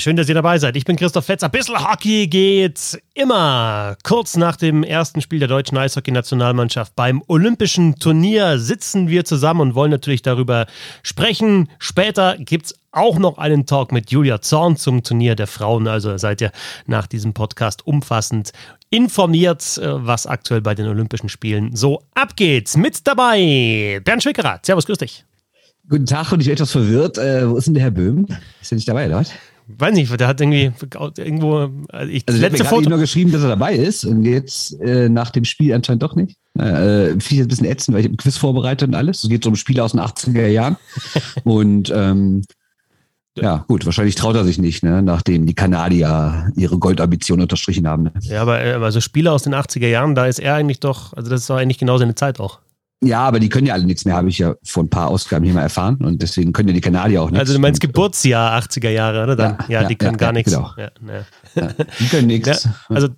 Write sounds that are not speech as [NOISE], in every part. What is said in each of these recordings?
Schön, dass ihr dabei seid. Ich bin Christoph Fetzer. Bissl Hockey geht's immer. Kurz nach dem ersten Spiel der deutschen Eishockey-Nationalmannschaft beim Olympischen Turnier sitzen wir zusammen und wollen natürlich darüber sprechen. Später gibt's auch noch einen Talk mit Julia Zorn zum Turnier der Frauen. Also seid ihr nach diesem Podcast umfassend informiert, äh, was aktuell bei den Olympischen Spielen so abgeht. Mit dabei Bernd Schwickerath. Servus, grüß dich. Guten Tag und ich bin etwas verwirrt. Äh, wo ist denn der Herr Böhm? Ist er nicht dabei, oder? Weiß nicht, der hat irgendwie irgendwo. Äh, ich, also, letzte Foto. nur geschrieben, dass er dabei ist und jetzt äh, nach dem Spiel anscheinend doch nicht. Äh, Finde ich jetzt ein bisschen ätzend, weil ich habe Quiz vorbereitet und alles. Es geht so um Spiele aus den 80er Jahren. [LAUGHS] und ähm, ja, gut, wahrscheinlich traut er sich nicht, ne? nachdem die Kanadier ihre Goldambition unterstrichen haben. Ne? Ja, aber also Spiele aus den 80er Jahren, da ist er eigentlich doch, also das ist doch eigentlich genau seine Zeit auch. Ja, aber die können ja alle nichts mehr, habe ich ja vor ein paar Ausgaben hier mal erfahren. Und deswegen können ja die Kanadier auch nichts. Also du meinst Geburtsjahr 80er Jahre, oder? Dann, ja, ja, die können ja, gar nichts. Genau. die können [LAUGHS] nichts. also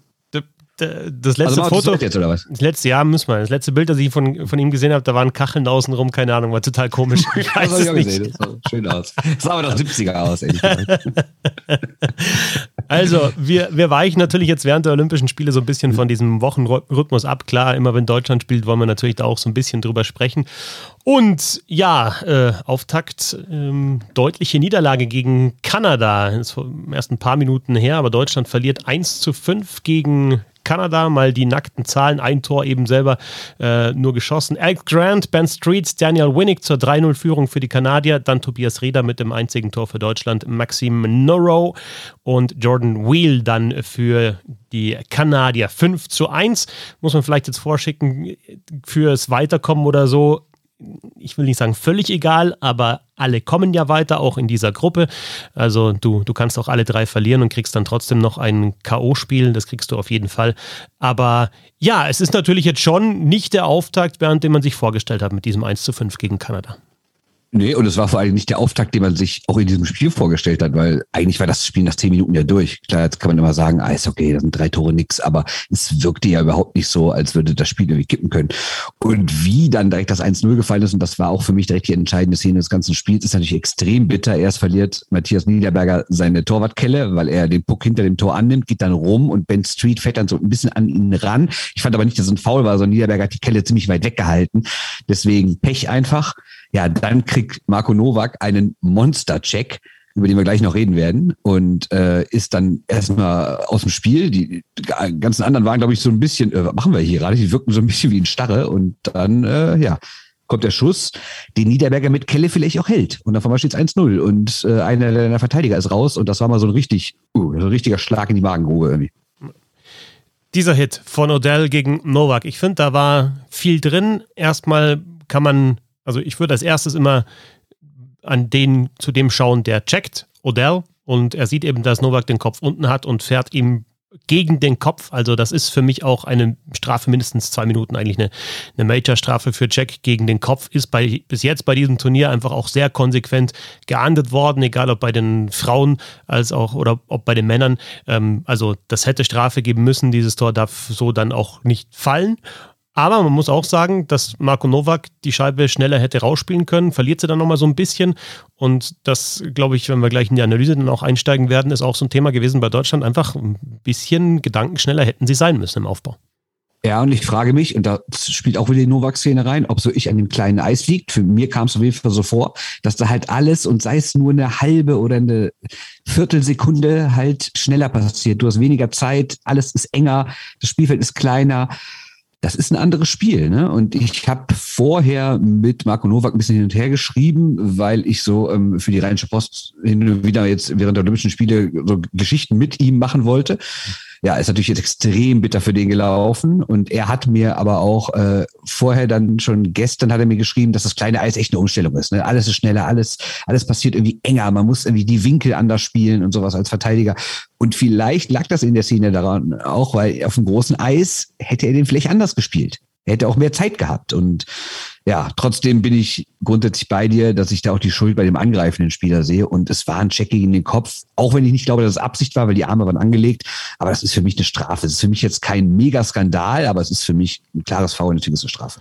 das letzte also Foto. Jetzt, oder was? Das letzte Jahr müssen wir. Das letzte Bild, das ich von, von ihm gesehen habe, da waren Kacheln außenrum, keine Ahnung, war total komisch. [LAUGHS] Ich weiß das habe ich auch gesehen. Das sah schön aus. Das sah aber noch 70er aus, ehrlich [LAUGHS] gesagt. Also, wir, wir weichen natürlich jetzt während der Olympischen Spiele so ein bisschen von diesem Wochenrhythmus ab. Klar, immer wenn Deutschland spielt, wollen wir natürlich da auch so ein bisschen drüber sprechen. Und ja, äh, Auftakt, ähm, deutliche Niederlage gegen Kanada. Das ist erst ein paar Minuten her, aber Deutschland verliert 1 zu 5 gegen Kanada, mal die nackten Zahlen, ein Tor eben selber äh, nur geschossen. Alex Grant, Ben Streets, Daniel Winnick zur 3-0-Führung für die Kanadier, dann Tobias Reda mit dem einzigen Tor für Deutschland, Maxim Norrow und Jordan Wheel dann für die Kanadier 5 zu 1. Muss man vielleicht jetzt vorschicken, fürs Weiterkommen oder so ich will nicht sagen völlig egal, aber alle kommen ja weiter, auch in dieser Gruppe. Also du, du kannst auch alle drei verlieren und kriegst dann trotzdem noch ein K.O.-Spiel, das kriegst du auf jeden Fall. Aber ja, es ist natürlich jetzt schon nicht der Auftakt, während dem man sich vorgestellt hat mit diesem 1 zu 5 gegen Kanada. Nee, und es war vor allem nicht der Auftakt, den man sich auch in diesem Spiel vorgestellt hat, weil eigentlich war das Spiel nach zehn Minuten ja durch. Klar, jetzt kann man immer sagen, ah, ist okay, das sind drei Tore nix, aber es wirkte ja überhaupt nicht so, als würde das Spiel irgendwie kippen können. Und wie dann direkt das 1-0 gefallen ist, und das war auch für mich direkt die entscheidende Szene des ganzen Spiels, ist natürlich extrem bitter. Erst verliert Matthias Niederberger seine Torwartkelle, weil er den Puck hinter dem Tor annimmt, geht dann rum und Ben Street fährt dann so ein bisschen an ihn ran. Ich fand aber nicht, dass es ein Foul war, sondern Niederberger hat die Kelle ziemlich weit weggehalten. Deswegen Pech einfach. Ja, dann kriegt Marco Nowak einen Monster-Check, über den wir gleich noch reden werden, und äh, ist dann erstmal aus dem Spiel. Die ganzen anderen waren, glaube ich, so ein bisschen, äh, was machen wir hier gerade? Die wirkten so ein bisschen wie ein Starre und dann, äh, ja, kommt der Schuss, den Niederberger mit Kelle vielleicht auch hält. Und auf einmal steht es 1-0 und äh, einer der Verteidiger ist raus und das war mal so ein richtig, uh, so ein richtiger Schlag in die Magengrube irgendwie. Dieser Hit von Odell gegen Novak, ich finde, da war viel drin. Erstmal kann man also ich würde als erstes immer an den zu dem schauen, der checkt, Odell, und er sieht eben, dass Novak den Kopf unten hat und fährt ihm gegen den Kopf. Also das ist für mich auch eine Strafe mindestens zwei Minuten, eigentlich eine, eine Major-Strafe für Jack gegen den Kopf. Ist bei, bis jetzt bei diesem Turnier einfach auch sehr konsequent geahndet worden, egal ob bei den Frauen als auch oder ob bei den Männern. Ähm, also das hätte Strafe geben müssen. Dieses Tor darf so dann auch nicht fallen. Aber man muss auch sagen, dass Marco Novak die Scheibe schneller hätte rausspielen können, verliert sie dann nochmal so ein bisschen. Und das, glaube ich, wenn wir gleich in die Analyse dann auch einsteigen werden, ist auch so ein Thema gewesen bei Deutschland. Einfach ein bisschen gedankenschneller hätten sie sein müssen im Aufbau. Ja, und ich frage mich, und da spielt auch wieder die Novak-Szene rein, ob so ich an dem kleinen Eis liegt. Für mir kam es auf jeden Fall so vor, dass da halt alles und sei es nur eine halbe oder eine Viertelsekunde halt schneller passiert. Du hast weniger Zeit, alles ist enger, das Spielfeld ist kleiner das ist ein anderes Spiel. Ne? Und ich habe vorher mit Marco Nowak ein bisschen hin und her geschrieben, weil ich so ähm, für die Rheinische Post hin und wieder jetzt während der Olympischen Spiele so Geschichten mit ihm machen wollte ja, ist natürlich jetzt extrem bitter für den gelaufen. Und er hat mir aber auch äh, vorher dann schon gestern hat er mir geschrieben, dass das kleine Eis echt eine Umstellung ist. Ne? Alles ist schneller, alles, alles passiert irgendwie enger. Man muss irgendwie die Winkel anders spielen und sowas als Verteidiger. Und vielleicht lag das in der Szene daran auch, weil auf dem großen Eis hätte er den vielleicht anders gespielt. Hätte auch mehr Zeit gehabt. Und ja, trotzdem bin ich grundsätzlich bei dir, dass ich da auch die Schuld bei dem angreifenden Spieler sehe. Und es war ein Check gegen den Kopf, auch wenn ich nicht glaube, dass es Absicht war, weil die Arme waren angelegt. Aber das ist für mich eine Strafe. Es ist für mich jetzt kein Megaskandal, aber es ist für mich ein klares Foul, natürlich ist eine Strafe.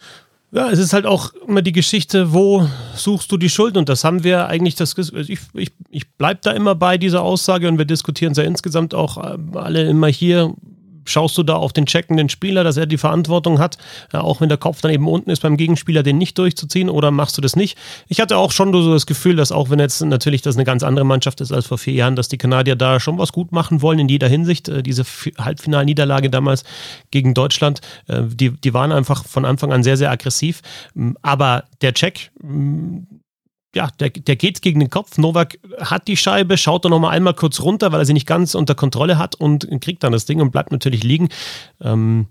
Ja, es ist halt auch immer die Geschichte, wo suchst du die Schuld? Und das haben wir eigentlich, das, ich, ich, ich bleibe da immer bei dieser Aussage und wir diskutieren es ja insgesamt auch äh, alle immer hier, schaust du da auf den checkenden Spieler, dass er die Verantwortung hat, äh, auch wenn der Kopf dann eben unten ist beim Gegenspieler, den nicht durchzuziehen oder machst du das nicht? Ich hatte auch schon so das Gefühl, dass auch wenn jetzt natürlich das eine ganz andere Mannschaft ist als vor vier Jahren, dass die Kanadier da schon was gut machen wollen in jeder Hinsicht. Äh, diese Halbfinalniederlage damals gegen Deutschland, äh, die, die waren einfach von Anfang an sehr, sehr aggressiv. Aber der Check, ja, der, der geht gegen den Kopf. Novak hat die Scheibe, schaut dann nochmal einmal kurz runter, weil er sie nicht ganz unter Kontrolle hat und kriegt dann das Ding und bleibt natürlich liegen. Ähm,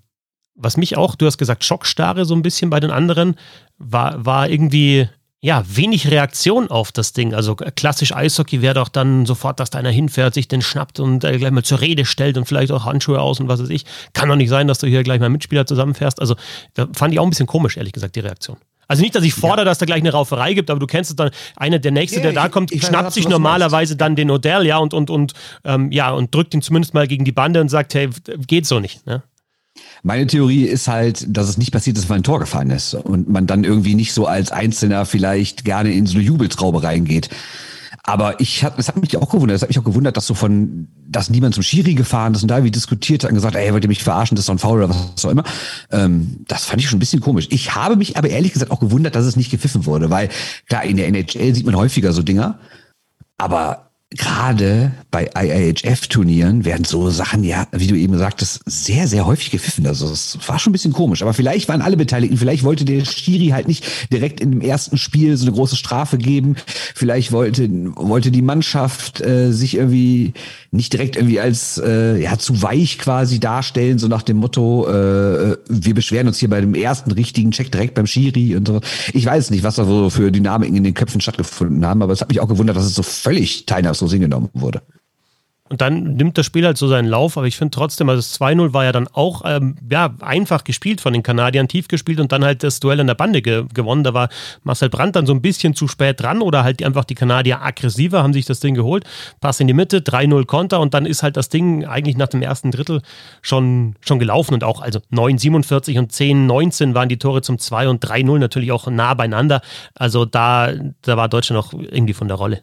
was mich auch, du hast gesagt, Schockstarre so ein bisschen bei den anderen, war, war irgendwie, ja, wenig Reaktion auf das Ding. Also klassisch Eishockey wäre doch dann sofort, dass da einer hinfährt, sich den schnappt und äh, gleich mal zur Rede stellt und vielleicht auch Handschuhe aus und was weiß ich. Kann doch nicht sein, dass du hier gleich mal Mitspieler zusammenfährst. Also da fand ich auch ein bisschen komisch, ehrlich gesagt, die Reaktion. Also nicht, dass ich fordere, ja. dass da gleich eine Rauferei gibt, aber du kennst es dann, einer der Nächste, ja, der da kommt, ich, schnappt sich normalerweise dann den Odell, ja, und, und, und, ähm, ja, und drückt ihn zumindest mal gegen die Bande und sagt, hey, geht so nicht, ne? Meine Theorie ist halt, dass es nicht passiert ist, weil ein Tor gefallen ist und man dann irgendwie nicht so als Einzelner vielleicht gerne in so eine Jubeltraube reingeht. Aber ich hat, es hat mich auch gewundert, es hat mich auch gewundert, dass so von, dass niemand zum Schiri gefahren ist und da wie diskutiert hat und gesagt, ey, wollt ihr mich verarschen, das ist doch ein Foul oder was auch immer. Ähm, das fand ich schon ein bisschen komisch. Ich habe mich aber ehrlich gesagt auch gewundert, dass es nicht gepfiffen wurde, weil klar, in der NHL sieht man häufiger so Dinger, aber gerade bei IIHF-Turnieren werden so Sachen, ja, wie du eben sagtest, sehr, sehr häufig gepfiffen. Also es war schon ein bisschen komisch. Aber vielleicht waren alle Beteiligten, vielleicht wollte der Schiri halt nicht direkt in dem ersten Spiel so eine große Strafe geben. Vielleicht wollte, wollte die Mannschaft äh, sich irgendwie nicht direkt irgendwie als äh, ja zu weich quasi darstellen, so nach dem Motto, äh, wir beschweren uns hier bei dem ersten richtigen Check direkt beim Schiri und so. Ich weiß nicht, was da so für Dynamiken in den Köpfen stattgefunden haben, aber es hat mich auch gewundert, dass es so völlig Teilnahme so hingenommen wurde. Und dann nimmt das Spiel halt so seinen Lauf, aber ich finde trotzdem, also das 2-0 war ja dann auch ähm, ja, einfach gespielt von den Kanadiern, tief gespielt und dann halt das Duell in der Bande ge gewonnen. Da war Marcel Brandt dann so ein bisschen zu spät dran oder halt einfach die Kanadier aggressiver, haben sich das Ding geholt. Pass in die Mitte, 3-0 Konter und dann ist halt das Ding eigentlich nach dem ersten Drittel schon, schon gelaufen und auch, also 9-47 und 10-19 waren die Tore zum 2 und 3-0 natürlich auch nah beieinander. Also da, da war Deutschland auch irgendwie von der Rolle.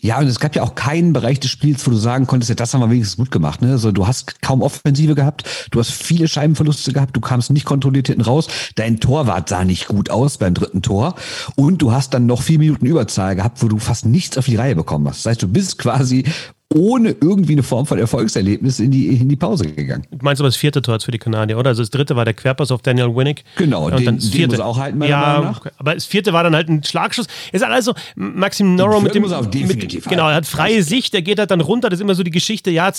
Ja, und es gab ja auch keinen Bereich des Spiels, wo du sagen konntest, ja, das haben wir wenigstens gut gemacht. Ne? Also du hast kaum Offensive gehabt, du hast viele Scheibenverluste gehabt, du kamst nicht kontrolliert hinten raus, dein Torwart sah nicht gut aus beim dritten Tor und du hast dann noch vier Minuten Überzahl gehabt, wo du fast nichts auf die Reihe bekommen hast. Das heißt, du bist quasi ohne irgendwie eine Form von Erfolgserlebnis in die, in die Pause gegangen. Du meinst aber das vierte Tor für die Kanadier, oder? Also das dritte war der Querpass auf Daniel Winnick. Genau, und den, dann das vierte. muss auch halten, meiner ja, Meinung nach. aber das vierte war dann halt ein Schlagschuss. Ist also Maxim Norro mit dem... Muss auch definitiv mit, genau, er hat freie Sicht, der geht halt dann runter. Das ist immer so die Geschichte, ja,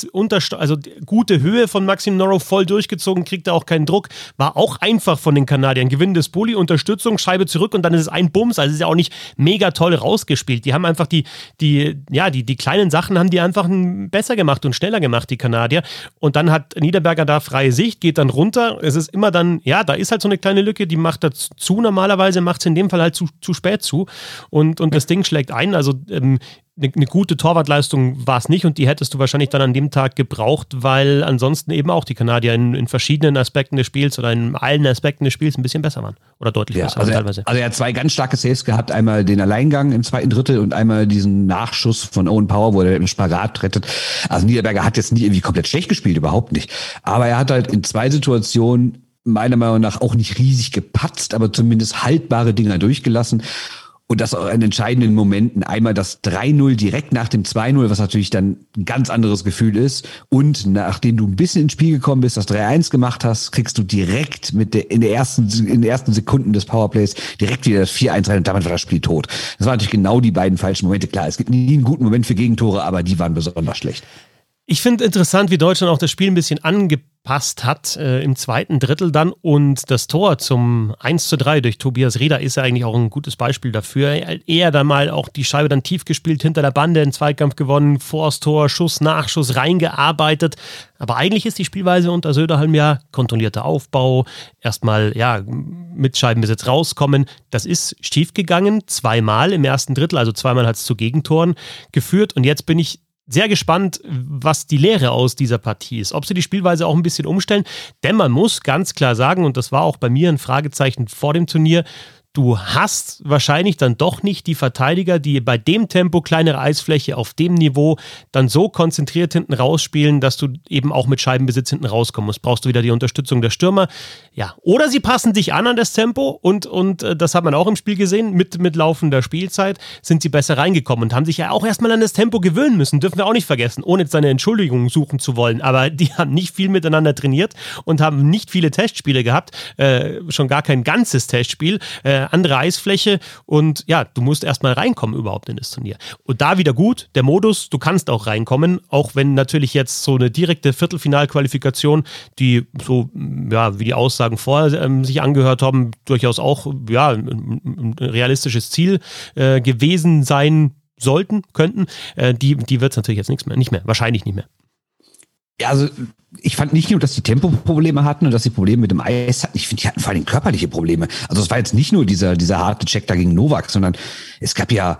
also gute Höhe von Maxim Norro, voll durchgezogen, kriegt er auch keinen Druck. War auch einfach von den Kanadiern. Gewinn des Bulli, Unterstützung, Scheibe zurück und dann ist es ein Bums. Also es ist ja auch nicht mega toll rausgespielt. Die haben einfach die, die, ja, die, die kleinen Sachen haben die einfach besser gemacht und schneller gemacht, die Kanadier. Und dann hat Niederberger da freie Sicht, geht dann runter. Es ist immer dann, ja, da ist halt so eine kleine Lücke, die macht er zu. Normalerweise macht es in dem Fall halt zu, zu spät zu. Und, und das Ding schlägt ein. Also ähm, eine, eine gute Torwartleistung war es nicht und die hättest du wahrscheinlich dann an dem Tag gebraucht, weil ansonsten eben auch die Kanadier in, in verschiedenen Aspekten des Spiels oder in allen Aspekten des Spiels ein bisschen besser waren. Oder deutlich ja, besser also teilweise. Er, also er hat zwei ganz starke Saves gehabt. Einmal den Alleingang im zweiten Drittel und einmal diesen Nachschuss von Owen Power, wo er im Spagat rettet. Also Niederberger hat jetzt nicht irgendwie komplett schlecht gespielt, überhaupt nicht. Aber er hat halt in zwei Situationen meiner Meinung nach auch nicht riesig gepatzt, aber zumindest haltbare Dinger durchgelassen. Und das auch in entscheidenden Momenten. Einmal das 3-0 direkt nach dem 2-0, was natürlich dann ein ganz anderes Gefühl ist. Und nachdem du ein bisschen ins Spiel gekommen bist, das 3-1 gemacht hast, kriegst du direkt mit der, in der ersten, in den ersten Sekunden des Powerplays direkt wieder das 4-1 rein und damit war das Spiel tot. Das waren natürlich genau die beiden falschen Momente. Klar, es gibt nie einen guten Moment für Gegentore, aber die waren besonders schlecht. Ich finde interessant, wie Deutschland auch das Spiel ein bisschen angepasst hat äh, im zweiten Drittel dann und das Tor zum 1 zu 3 durch Tobias Rieder ist ja eigentlich auch ein gutes Beispiel dafür. Er da mal auch die Scheibe dann tief gespielt, hinter der Bande, einen Zweikampf gewonnen, vors Tor, Schuss, Nachschuss, reingearbeitet. Aber eigentlich ist die Spielweise unter Söderholm ja kontrollierter Aufbau, erstmal ja mit Scheibenbesitz rauskommen. Das ist schief gegangen, zweimal im ersten Drittel, also zweimal hat es zu Gegentoren geführt und jetzt bin ich sehr gespannt, was die Lehre aus dieser Partie ist. Ob sie die Spielweise auch ein bisschen umstellen. Denn man muss ganz klar sagen, und das war auch bei mir ein Fragezeichen vor dem Turnier, du hast wahrscheinlich dann doch nicht die Verteidiger, die bei dem Tempo kleinere Eisfläche auf dem Niveau dann so konzentriert hinten rausspielen, dass du eben auch mit Scheibenbesitz hinten rauskommen musst. Brauchst du wieder die Unterstützung der Stürmer. Ja, oder sie passen dich an an das Tempo und, und äh, das hat man auch im Spiel gesehen, mit, mit laufender Spielzeit sind sie besser reingekommen und haben sich ja auch erstmal an das Tempo gewöhnen müssen, dürfen wir auch nicht vergessen, ohne jetzt seine Entschuldigung suchen zu wollen. Aber die [LAUGHS] haben nicht viel miteinander trainiert und haben nicht viele Testspiele gehabt, äh, schon gar kein ganzes Testspiel. Äh, andere Eisfläche und ja, du musst erstmal reinkommen überhaupt in das Turnier. Und da wieder gut, der Modus, du kannst auch reinkommen, auch wenn natürlich jetzt so eine direkte Viertelfinalqualifikation, die so, ja, wie die Aussagen vorher ähm, sich angehört haben, durchaus auch, ja, ein, ein realistisches Ziel äh, gewesen sein sollten, könnten, äh, die, die wird es natürlich jetzt nichts mehr, nicht mehr, wahrscheinlich nicht mehr. Ja, also ich fand nicht nur, dass die Tempoprobleme hatten und dass sie Probleme mit dem Eis hatten. Ich finde, die hatten vor allem körperliche Probleme. Also es war jetzt nicht nur dieser, dieser harte Check da gegen Novak, sondern es gab ja,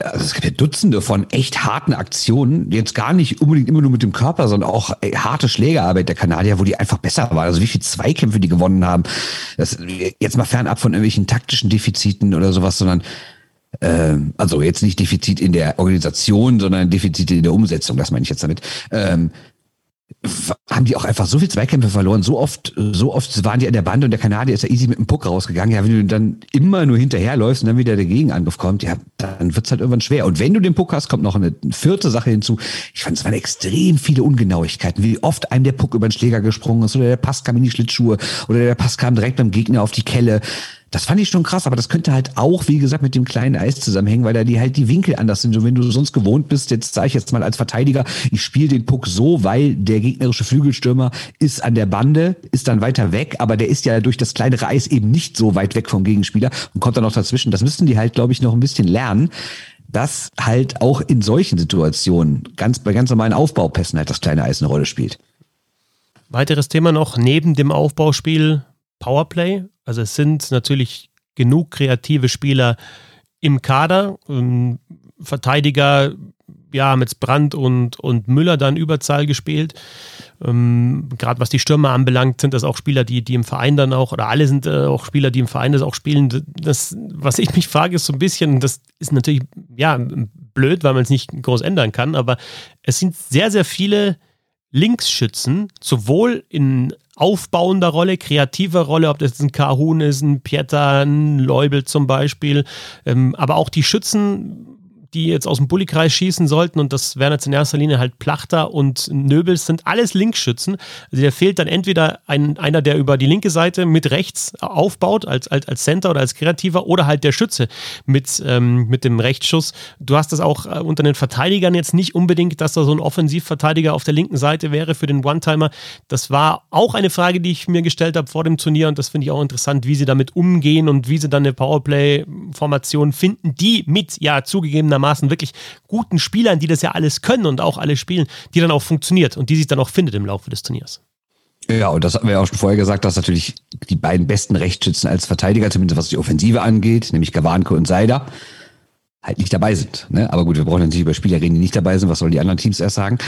also es gab ja Dutzende von echt harten Aktionen, jetzt gar nicht unbedingt immer nur mit dem Körper, sondern auch ey, harte Schlägerarbeit der Kanadier, wo die einfach besser waren. Also wie viele Zweikämpfe die gewonnen haben. Das, jetzt mal fernab von irgendwelchen taktischen Defiziten oder sowas, sondern ähm, also jetzt nicht Defizit in der Organisation, sondern Defizite in der Umsetzung, das meine ich jetzt damit. Ähm, haben die auch einfach so viel Zweikämpfe verloren. So oft, so oft waren die an der Bande und der Kanadier ist ja easy mit dem Puck rausgegangen. Ja, wenn du dann immer nur hinterherläufst und dann wieder der Gegenangriff kommt, ja, dann wird's halt irgendwann schwer. Und wenn du den Puck hast, kommt noch eine vierte Sache hinzu. Ich fand, es waren extrem viele Ungenauigkeiten, wie oft einem der Puck über den Schläger gesprungen ist oder der Pass kam in die Schlittschuhe oder der Pass kam direkt beim Gegner auf die Kelle. Das fand ich schon krass, aber das könnte halt auch, wie gesagt, mit dem kleinen Eis zusammenhängen, weil da die halt die Winkel anders sind. Und wenn du sonst gewohnt bist, jetzt sage ich jetzt mal als Verteidiger, ich spiele den Puck so, weil der gegnerische Flügelstürmer ist an der Bande, ist dann weiter weg, aber der ist ja durch das kleinere Eis eben nicht so weit weg vom Gegenspieler und kommt dann noch dazwischen. Das müssten die halt, glaube ich, noch ein bisschen lernen dass halt auch in solchen Situationen, ganz bei ganz normalen Aufbaupässen halt das kleine Eis eine Rolle spielt. Weiteres Thema noch neben dem Aufbauspiel Powerplay. Also es sind natürlich genug kreative Spieler im Kader. Ähm, Verteidiger, ja, mit Brandt und, und Müller dann Überzahl gespielt. Ähm, Gerade was die Stürmer anbelangt, sind das auch Spieler, die, die im Verein dann auch, oder alle sind äh, auch Spieler, die im Verein das auch spielen. Das, was ich mich frage, ist so ein bisschen, das ist natürlich, ja, blöd, weil man es nicht groß ändern kann, aber es sind sehr, sehr viele Linksschützen, sowohl in aufbauender Rolle, kreativer Rolle, ob das ein Kahun ist, ein Pieter, ein Leubel zum Beispiel, ähm, aber auch die Schützen die jetzt aus dem Bullikreis schießen sollten, und das wären jetzt in erster Linie halt Plachter und Nöbels, sind alles Linksschützen. Also der fehlt dann entweder ein, einer, der über die linke Seite mit rechts aufbaut, als, als, als Center oder als Kreativer, oder halt der Schütze mit, ähm, mit dem Rechtsschuss. Du hast das auch äh, unter den Verteidigern jetzt nicht unbedingt, dass da so ein Offensivverteidiger auf der linken Seite wäre für den One-Timer. Das war auch eine Frage, die ich mir gestellt habe vor dem Turnier, und das finde ich auch interessant, wie sie damit umgehen und wie sie dann eine Powerplay-Formation finden, die mit, ja, zugegebener zugegebenermaßen wirklich guten Spielern, die das ja alles können und auch alle spielen, die dann auch funktioniert und die sich dann auch findet im Laufe des Turniers. Ja, und das hatten wir ja auch schon vorher gesagt, dass natürlich die beiden besten Rechtsschützen als Verteidiger, zumindest was die Offensive angeht, nämlich Gawanke und Seider, halt nicht dabei sind. Ne? Aber gut, wir brauchen natürlich über Spieler reden, die nicht dabei sind. Was sollen die anderen Teams erst sagen?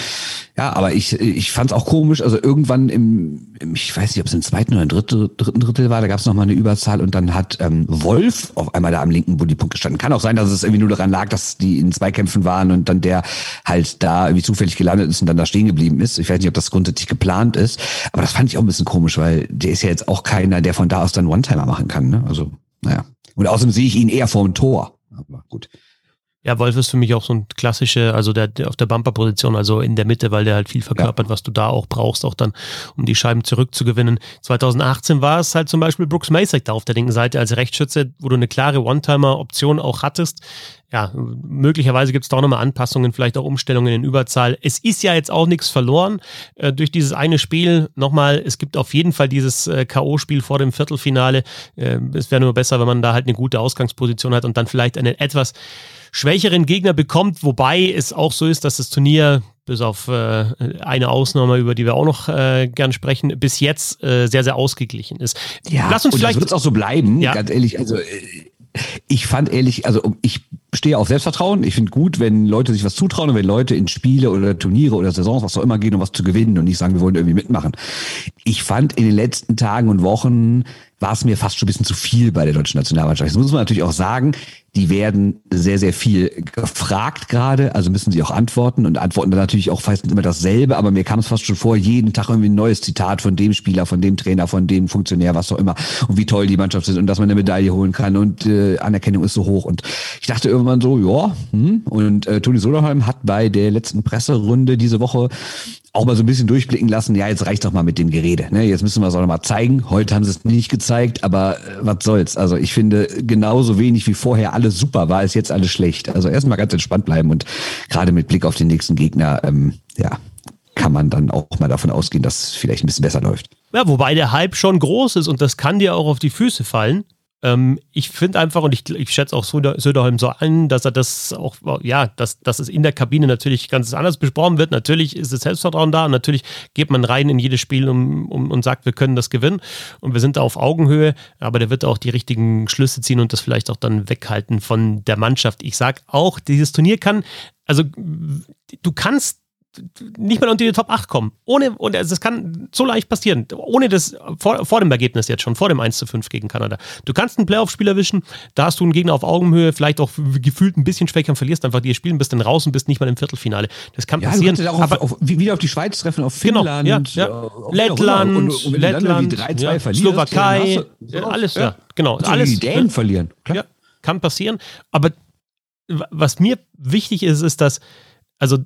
Ja, aber ich, ich fand es auch komisch. Also irgendwann im, im ich weiß nicht, ob es im zweiten oder im dritten, dritten Drittel war, da gab es nochmal eine Überzahl und dann hat ähm, Wolf auf einmal da am linken Punkt gestanden. Kann auch sein, dass es irgendwie nur daran lag, dass die in Zweikämpfen waren und dann der halt da irgendwie zufällig gelandet ist und dann da stehen geblieben ist. Ich weiß nicht, ob das grundsätzlich geplant ist, aber das fand ich auch ein bisschen komisch, weil der ist ja jetzt auch keiner, der von da aus dann One-Timer machen kann. Ne? Also, naja. Und außerdem sehe ich ihn eher vor dem Tor. Aber gut. Ja, Wolf ist für mich auch so ein klassische, also der, der auf der Bumper-Position, also in der Mitte, weil der halt viel verkörpert, ja. was du da auch brauchst, auch dann, um die Scheiben zurückzugewinnen. 2018 war es halt zum Beispiel Brooks Masek da auf der linken Seite als Rechtsschütze, wo du eine klare One-Timer-Option auch hattest. Ja, möglicherweise gibt es da auch nochmal Anpassungen, vielleicht auch Umstellungen in Überzahl. Es ist ja jetzt auch nichts verloren äh, durch dieses eine Spiel. Nochmal, es gibt auf jeden Fall dieses äh, K.O.-Spiel vor dem Viertelfinale. Äh, es wäre nur besser, wenn man da halt eine gute Ausgangsposition hat und dann vielleicht eine etwas schwächeren Gegner bekommt, wobei es auch so ist, dass das Turnier bis auf äh, eine Ausnahme, über die wir auch noch äh, gern sprechen, bis jetzt äh, sehr, sehr ausgeglichen ist. Ja, Lass uns und vielleicht. Das wird auch so bleiben, ja. ganz ehrlich. Also, äh, ich fand ehrlich, also ich stehe auf Selbstvertrauen. Ich finde gut, wenn Leute sich was zutrauen und wenn Leute in Spiele oder Turniere oder Saisons, was auch immer gehen, um was zu gewinnen und nicht sagen, wir wollen irgendwie mitmachen. Ich fand in den letzten Tagen und Wochen war es mir fast schon ein bisschen zu viel bei der deutschen Nationalmannschaft. Das muss man natürlich auch sagen, die werden sehr, sehr viel gefragt gerade, also müssen sie auch antworten und antworten dann natürlich auch fast immer dasselbe, aber mir kam es fast schon vor, jeden Tag irgendwie ein neues Zitat von dem Spieler, von dem Trainer, von dem Funktionär, was auch immer und wie toll die Mannschaft ist und dass man eine Medaille holen kann und äh, Anerkennung ist so hoch und ich dachte irgendwann so, ja, hm. und äh, Toni Soderholm hat bei der letzten Presserunde diese Woche auch mal so ein bisschen durchblicken lassen, ja, jetzt reicht doch mal mit dem Gerede. Ne? Jetzt müssen wir es auch noch mal zeigen. Heute haben sie es nicht gezeigt, aber äh, was soll's. Also ich finde, genauso wenig wie vorher alles super war, ist jetzt alles schlecht. Also erstmal ganz entspannt bleiben und gerade mit Blick auf den nächsten Gegner, ähm, ja, kann man dann auch mal davon ausgehen, dass es vielleicht ein bisschen besser läuft. Ja, wobei der Hype schon groß ist und das kann dir auch auf die Füße fallen. Ähm, ich finde einfach, und ich, ich schätze auch Söderholm so an, dass er das auch, ja, dass, dass es in der Kabine natürlich ganz anders besprochen wird. Natürlich ist das Selbstvertrauen da und natürlich geht man rein in jedes Spiel um, um, und sagt, wir können das gewinnen und wir sind da auf Augenhöhe, aber der wird auch die richtigen Schlüsse ziehen und das vielleicht auch dann weghalten von der Mannschaft. Ich sage auch, dieses Turnier kann, also du kannst nicht mal unter die Top 8 kommen. Ohne, und also das kann so leicht passieren. Ohne das, vor, vor dem Ergebnis jetzt schon, vor dem 1 zu 5 gegen Kanada. Du kannst einen Playoff-Spiel erwischen, da hast du einen Gegner auf Augenhöhe, vielleicht auch gefühlt ein bisschen schwächer und verlierst einfach die Spielen, bist dann raus und bist nicht mal im Viertelfinale. Das kann ja, passieren. Du auch aber, auf, auf, wieder auf die Schweiz treffen, auf genau, Finnland, genau, ja, ja. Lettland, und, und Lettland, 3, ja, Slowakei, du, alles, ja, genau. Alles, die Dänen verlieren. Klar. kann passieren. Aber was mir wichtig ist, ist, dass, also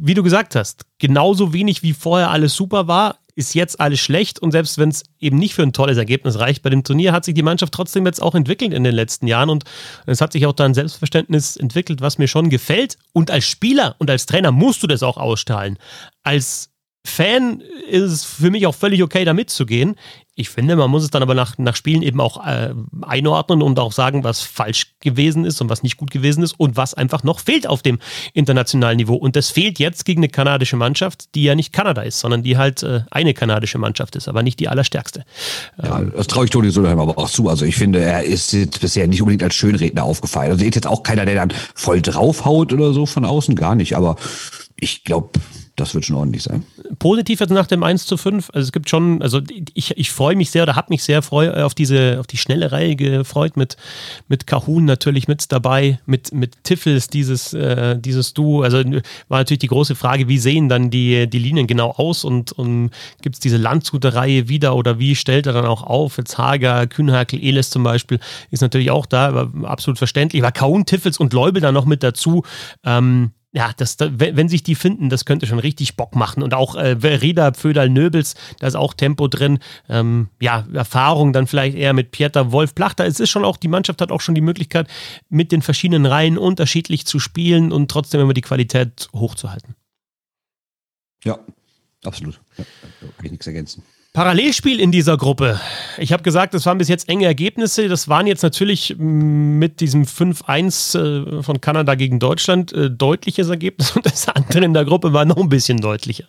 wie du gesagt hast, genauso wenig wie vorher alles super war, ist jetzt alles schlecht und selbst wenn es eben nicht für ein tolles Ergebnis reicht bei dem Turnier, hat sich die Mannschaft trotzdem jetzt auch entwickelt in den letzten Jahren und es hat sich auch da ein Selbstverständnis entwickelt, was mir schon gefällt und als Spieler und als Trainer musst du das auch ausstrahlen. Als Fan ist es für mich auch völlig okay, da mitzugehen. Ich finde, man muss es dann aber nach, nach Spielen eben auch äh, einordnen und auch sagen, was falsch gewesen ist und was nicht gut gewesen ist und was einfach noch fehlt auf dem internationalen Niveau. Und das fehlt jetzt gegen eine kanadische Mannschaft, die ja nicht Kanada ist, sondern die halt äh, eine kanadische Mannschaft ist, aber nicht die allerstärkste. Ja, das traue ich Toni Solheim aber auch zu. Also ich finde, er ist jetzt bisher nicht unbedingt als Schönredner aufgefallen. Also ist jetzt auch keiner, der dann voll draufhaut oder so von außen, gar nicht. Aber ich glaube, das wird schon ordentlich sein. Positiv jetzt nach dem 1 zu 5. Also es gibt schon, also ich, ich freue mich sehr oder habe mich sehr freu, auf diese, auf die schnelle Reihe gefreut mit, mit Kahun natürlich mit dabei, mit, mit Tiffels, dieses, äh, dieses Duo. Also war natürlich die große Frage, wie sehen dann die, die Linien genau aus und, und gibt es diese Landshuter-Reihe wieder oder wie stellt er dann auch auf? Jetzt Hager, Kühnhakel, Eles zum Beispiel ist natürlich auch da, aber absolut verständlich. War Kahun, Tiffels und Leubel dann noch mit dazu. Ähm, ja, das, wenn sich die finden, das könnte schon richtig Bock machen. Und auch äh, Rieder, Pföderl, Nöbels, da ist auch Tempo drin. Ähm, ja, Erfahrung dann vielleicht eher mit Pieter Wolf Plachter. Es ist schon auch, die Mannschaft hat auch schon die Möglichkeit, mit den verschiedenen Reihen unterschiedlich zu spielen und trotzdem immer die Qualität hochzuhalten. Ja, absolut. Ja, kann ich nichts ergänzen. Parallelspiel in dieser Gruppe. Ich habe gesagt, das waren bis jetzt enge Ergebnisse. Das waren jetzt natürlich mit diesem 5-1 äh, von Kanada gegen Deutschland äh, deutliches Ergebnis [LAUGHS] und das andere in der Gruppe war noch ein bisschen deutlicher.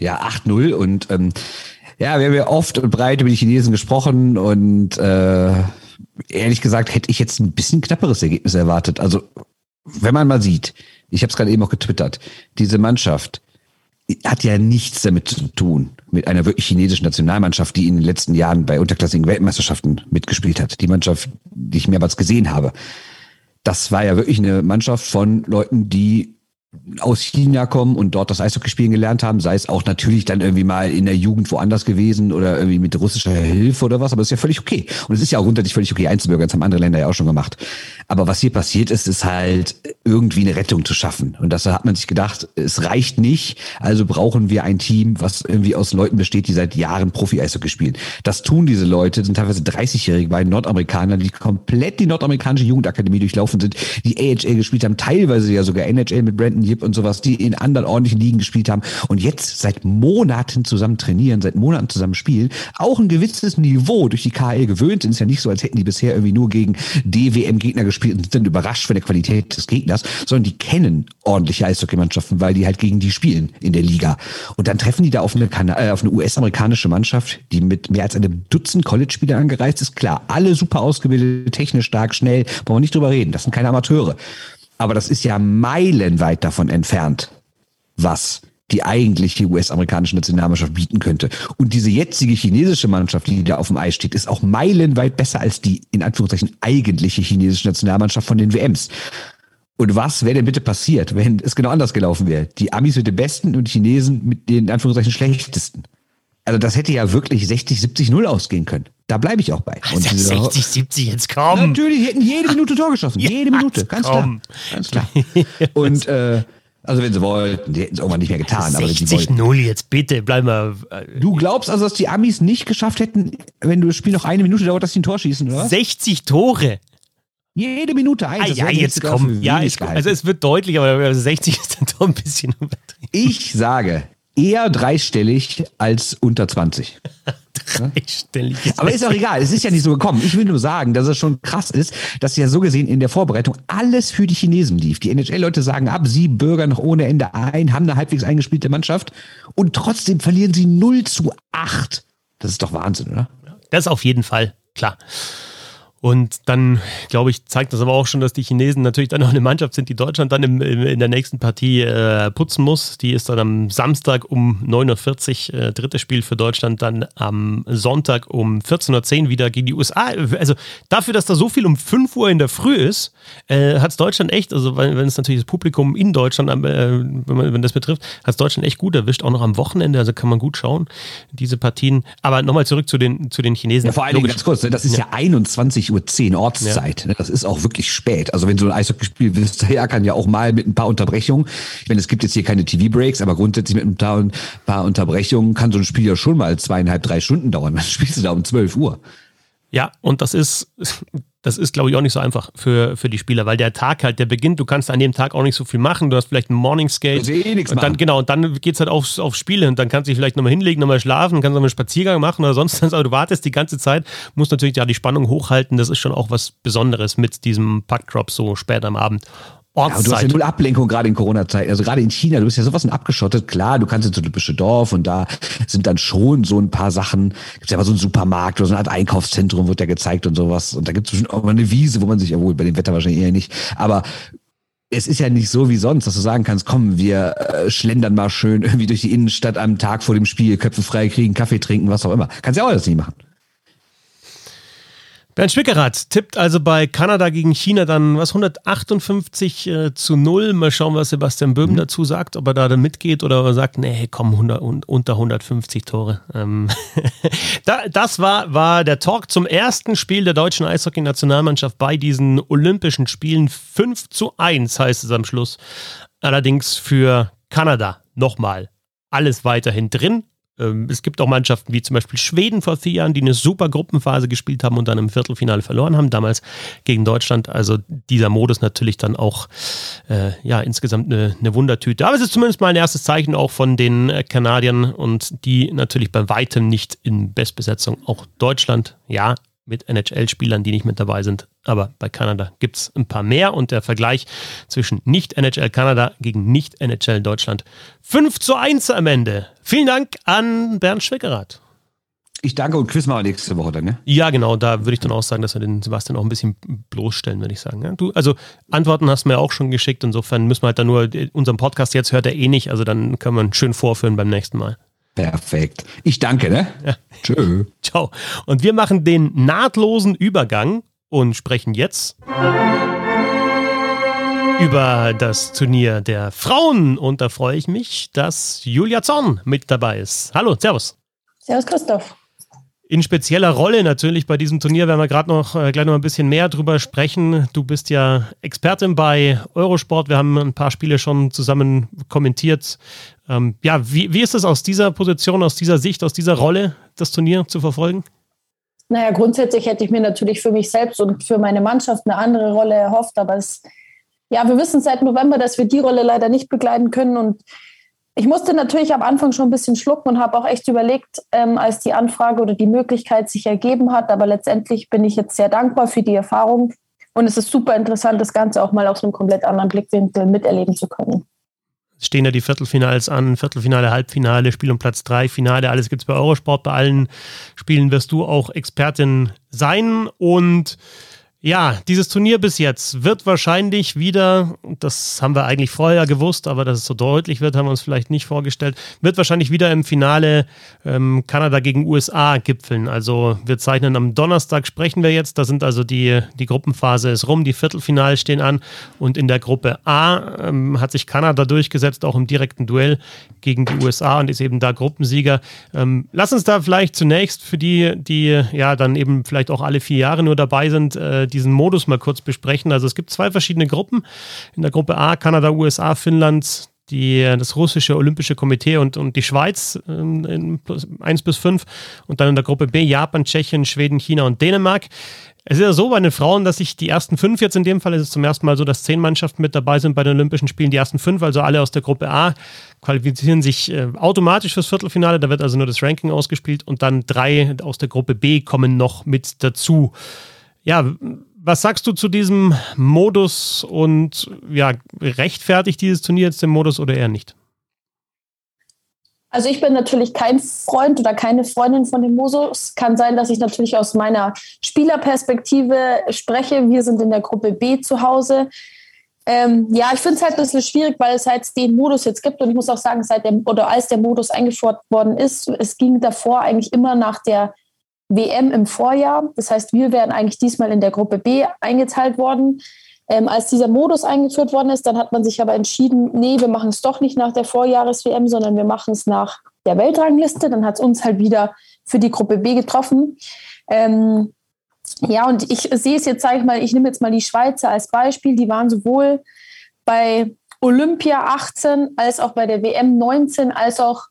Ja, 8-0 und ähm, ja, wir haben ja oft und breit über die Chinesen gesprochen und äh, ehrlich gesagt hätte ich jetzt ein bisschen knapperes Ergebnis erwartet. Also wenn man mal sieht, ich habe es gerade eben auch getwittert, diese Mannschaft hat ja nichts damit zu tun, mit einer wirklich chinesischen Nationalmannschaft, die in den letzten Jahren bei unterklassigen Weltmeisterschaften mitgespielt hat. Die Mannschaft, die ich mehrmals gesehen habe. Das war ja wirklich eine Mannschaft von Leuten, die aus China kommen und dort das Eishockey spielen gelernt haben, sei es auch natürlich dann irgendwie mal in der Jugend woanders gewesen oder irgendwie mit russischer Hilfe oder was, aber das ist ja völlig okay. Und es ist ja auch grundsätzlich völlig okay einzubürgern, das haben andere Länder ja auch schon gemacht. Aber was hier passiert ist, ist halt irgendwie eine Rettung zu schaffen. Und das hat man sich gedacht, es reicht nicht, also brauchen wir ein Team, was irgendwie aus Leuten besteht, die seit Jahren Profi-Eishockey spielen. Das tun diese Leute, sind teilweise 30-Jährige bei Nordamerikanern, die komplett die nordamerikanische Jugendakademie durchlaufen sind, die AHL gespielt haben, teilweise ja sogar NHL mit Brandon Yip und sowas, die in anderen ordentlichen Ligen gespielt haben und jetzt seit Monaten zusammen trainieren, seit Monaten zusammen spielen, auch ein gewisses Niveau durch die KL gewöhnt sind. Ist ja nicht so, als hätten die bisher irgendwie nur gegen DWM-Gegner gespielt und sind überrascht von der Qualität des Gegners, sondern die kennen ordentliche Eishockeymannschaften, weil die halt gegen die spielen in der Liga. Und dann treffen die da auf eine, äh, eine US-amerikanische Mannschaft, die mit mehr als einem Dutzend College-Spieler angereist ist. Klar, alle super ausgebildet, technisch stark, schnell, brauchen wir nicht drüber reden. Das sind keine Amateure. Aber das ist ja meilenweit davon entfernt, was die eigentliche US-amerikanische Nationalmannschaft bieten könnte. Und diese jetzige chinesische Mannschaft, die da auf dem Eis steht, ist auch meilenweit besser als die, in Anführungszeichen, eigentliche chinesische Nationalmannschaft von den WMs. Und was wäre denn bitte passiert, wenn es genau anders gelaufen wäre? Die Amis mit den Besten und die Chinesen mit den, in Anführungszeichen, schlechtesten. Also das hätte ja wirklich 60, 70, 0 ausgehen können. Da bleibe ich auch bei. Und 60, 70, jetzt komm. Natürlich, hätten jede Minute Tor geschossen. [LAUGHS] jede Minute, ganz komm. klar. Ganz klar. Und äh, also wenn sie wollten, die hätten es irgendwann nicht mehr getan. 60 0 jetzt bitte, bleib mal. Äh, du glaubst also, dass die Amis nicht geschafft hätten, wenn du das Spiel noch eine Minute dauert, dass sie ein Tor schießen, oder? 60 Tore. Jede Minute eins. Ah, ja, jetzt komm. Ja, ich, also es wird deutlich, aber 60 [LAUGHS] ist dann doch ein bisschen übertrieben. Ich sage, eher dreistellig als unter 20. [LAUGHS] dreistellig. Aber ist auch egal, es ist ja nicht so gekommen. Ich will nur sagen, dass es schon krass ist, dass ja so gesehen in der Vorbereitung alles für die Chinesen lief. Die NHL-Leute sagen ab, sie bürgern noch ohne Ende ein, haben eine halbwegs eingespielte Mannschaft und trotzdem verlieren sie 0 zu 8. Das ist doch Wahnsinn, oder? Das auf jeden Fall, klar. Und dann, glaube ich, zeigt das aber auch schon, dass die Chinesen natürlich dann noch eine Mannschaft sind, die Deutschland dann im, im, in der nächsten Partie äh, putzen muss. Die ist dann am Samstag um 9.40 Uhr, äh, drittes Spiel für Deutschland, dann am Sonntag um 14.10 Uhr wieder gegen die USA. Also dafür, dass da so viel um 5 Uhr in der Früh ist, äh, hat es Deutschland echt, also wenn, es natürlich das Publikum in Deutschland, äh, wenn, man, wenn das betrifft, hat es Deutschland echt gut erwischt, auch noch am Wochenende, also kann man gut schauen, diese Partien. Aber nochmal zurück zu den, zu den Chinesen. Ja, vor allen Dingen ganz kurz, ne, das ist ja, ja 21 Uhr 10 Ortszeit. Ja. Das ist auch wirklich spät. Also wenn so ein Eishockeyspiel willst, ja, kann ja auch mal mit ein paar Unterbrechungen. Ich meine, es gibt jetzt hier keine TV-Breaks, aber grundsätzlich mit ein paar, ein paar Unterbrechungen kann so ein Spiel ja schon mal zweieinhalb, drei Stunden dauern. [LAUGHS] Dann spielst du da um 12 Uhr. Ja, und das ist, das ist, glaube ich, auch nicht so einfach für, für die Spieler, weil der Tag halt, der beginnt, du kannst an dem Tag auch nicht so viel machen. Du hast vielleicht einen Morning Skate. Eh und dann, machen. genau, und dann geht es halt aufs, aufs Spiel und dann kannst du dich vielleicht nochmal hinlegen, nochmal schlafen, kannst nochmal einen Spaziergang machen oder sonst was, aber du wartest die ganze Zeit, musst natürlich ja die Spannung hochhalten. Das ist schon auch was Besonderes mit diesem Puckdrop so spät am Abend. Ortszeit. Ja, du hast ja null Ablenkung gerade in Corona-Zeit. Also gerade in China, du bist ja sowas von abgeschottet. Klar, du kannst ins olympische Dorf und da sind dann schon so ein paar Sachen. Gibt ja mal so einen Supermarkt oder so eine Art Einkaufszentrum wird ja gezeigt und sowas. Und da gibt es auch mal eine Wiese, wo man sich, ja wohl bei dem Wetter wahrscheinlich eher nicht. Aber es ist ja nicht so wie sonst, dass du sagen kannst, komm, wir äh, schlendern mal schön irgendwie durch die Innenstadt am Tag vor dem Spiel, Köpfe frei kriegen, Kaffee trinken, was auch immer. Kannst ja auch alles nicht machen. Bernd Schwickerath tippt also bei Kanada gegen China dann was 158 äh, zu 0. Mal schauen, was Sebastian Böhm mhm. dazu sagt, ob er da dann mitgeht oder ob er sagt, nee, komm, 100, unter 150 Tore. Ähm [LAUGHS] da, das war, war der Talk zum ersten Spiel der deutschen Eishockey-Nationalmannschaft bei diesen Olympischen Spielen. 5 zu 1 heißt es am Schluss. Allerdings für Kanada nochmal alles weiterhin drin. Ähm, es gibt auch Mannschaften wie zum Beispiel Schweden vor vier Jahren, die eine super Gruppenphase gespielt haben und dann im Viertelfinale verloren haben, damals gegen Deutschland. Also dieser Modus natürlich dann auch äh, ja insgesamt eine, eine, Wundertüte. Aber es ist zumindest mal ein erstes Zeichen auch von den äh, Kanadiern und die natürlich bei weitem nicht in Bestbesetzung. Auch Deutschland, ja, mit NHL-Spielern, die nicht mit dabei sind. Aber bei Kanada gibt es ein paar mehr und der Vergleich zwischen Nicht-NHL Kanada gegen Nicht-NHL Deutschland 5 zu 1 am Ende. Vielen Dank an Bernd Schwickerath. Ich danke und quiz mal nächste Woche dann, ne? Ja, genau. Da würde ich dann auch sagen, dass wir den Sebastian auch ein bisschen bloßstellen, würde ich sagen. Ja, du, also Antworten hast du mir auch schon geschickt. Insofern müssen wir halt dann nur, unseren Podcast jetzt hört er eh nicht. Also dann können wir ihn schön vorführen beim nächsten Mal. Perfekt. Ich danke, ne? Ja. Tschö. [LAUGHS] Ciao. Und wir machen den nahtlosen Übergang und sprechen jetzt über das Turnier der Frauen. Und da freue ich mich, dass Julia Zorn mit dabei ist. Hallo, Servus. Servus, Christoph in spezieller Rolle natürlich bei diesem Turnier werden wir gerade noch äh, gleich noch ein bisschen mehr drüber sprechen. Du bist ja Expertin bei Eurosport. Wir haben ein paar Spiele schon zusammen kommentiert. Ähm, ja, wie, wie ist es aus dieser Position, aus dieser Sicht, aus dieser Rolle, das Turnier zu verfolgen? Naja, grundsätzlich hätte ich mir natürlich für mich selbst und für meine Mannschaft eine andere Rolle erhofft, aber es, ja, wir wissen seit November, dass wir die Rolle leider nicht begleiten können und ich musste natürlich am Anfang schon ein bisschen schlucken und habe auch echt überlegt, ähm, als die Anfrage oder die Möglichkeit sich ergeben hat. Aber letztendlich bin ich jetzt sehr dankbar für die Erfahrung, Und es ist super interessant, das Ganze auch mal aus einem komplett anderen Blickwinkel miterleben zu können. Es stehen ja die Viertelfinals an, Viertelfinale, Halbfinale, Spiel um Platz 3, Finale, alles gibt es bei Eurosport. Bei allen Spielen wirst du auch Expertin sein und ja, dieses Turnier bis jetzt wird wahrscheinlich wieder, das haben wir eigentlich vorher gewusst, aber dass es so deutlich wird, haben wir uns vielleicht nicht vorgestellt, wird wahrscheinlich wieder im Finale ähm, Kanada gegen USA gipfeln. Also wir zeichnen am Donnerstag, sprechen wir jetzt, da sind also die, die Gruppenphase ist rum, die Viertelfinale stehen an und in der Gruppe A ähm, hat sich Kanada durchgesetzt, auch im direkten Duell gegen die USA und ist eben da Gruppensieger. Ähm, lass uns da vielleicht zunächst für die, die ja dann eben vielleicht auch alle vier Jahre nur dabei sind, äh, diesen Modus mal kurz besprechen. Also es gibt zwei verschiedene Gruppen. In der Gruppe A Kanada, USA, Finnland, die, das russische Olympische Komitee und, und die Schweiz ähm, in 1 bis 5 und dann in der Gruppe B Japan, Tschechien, Schweden, China und Dänemark. Es ist ja so bei den Frauen, dass sich die ersten fünf jetzt in dem Fall ist es zum ersten Mal so, dass zehn Mannschaften mit dabei sind bei den Olympischen Spielen. Die ersten fünf, also alle aus der Gruppe A, qualifizieren sich äh, automatisch fürs Viertelfinale. Da wird also nur das Ranking ausgespielt und dann drei aus der Gruppe B kommen noch mit dazu. Ja, was sagst du zu diesem Modus und ja, rechtfertigt dieses Turnier jetzt den Modus oder eher nicht? Also ich bin natürlich kein Freund oder keine Freundin von dem Modus. Kann sein, dass ich natürlich aus meiner Spielerperspektive spreche. Wir sind in der Gruppe B zu Hause. Ähm, ja, ich finde es halt ein bisschen schwierig, weil es halt den Modus jetzt gibt und ich muss auch sagen, seit dem oder als der Modus eingeführt worden ist, es ging davor eigentlich immer nach der WM im Vorjahr. Das heißt, wir wären eigentlich diesmal in der Gruppe B eingeteilt worden. Ähm, als dieser Modus eingeführt worden ist, dann hat man sich aber entschieden, nee, wir machen es doch nicht nach der Vorjahres-WM, sondern wir machen es nach der Weltrangliste. Dann hat es uns halt wieder für die Gruppe B getroffen. Ähm, ja, und ich sehe es jetzt, sage ich mal, ich nehme jetzt mal die Schweizer als Beispiel. Die waren sowohl bei Olympia 18 als auch bei der WM 19, als auch,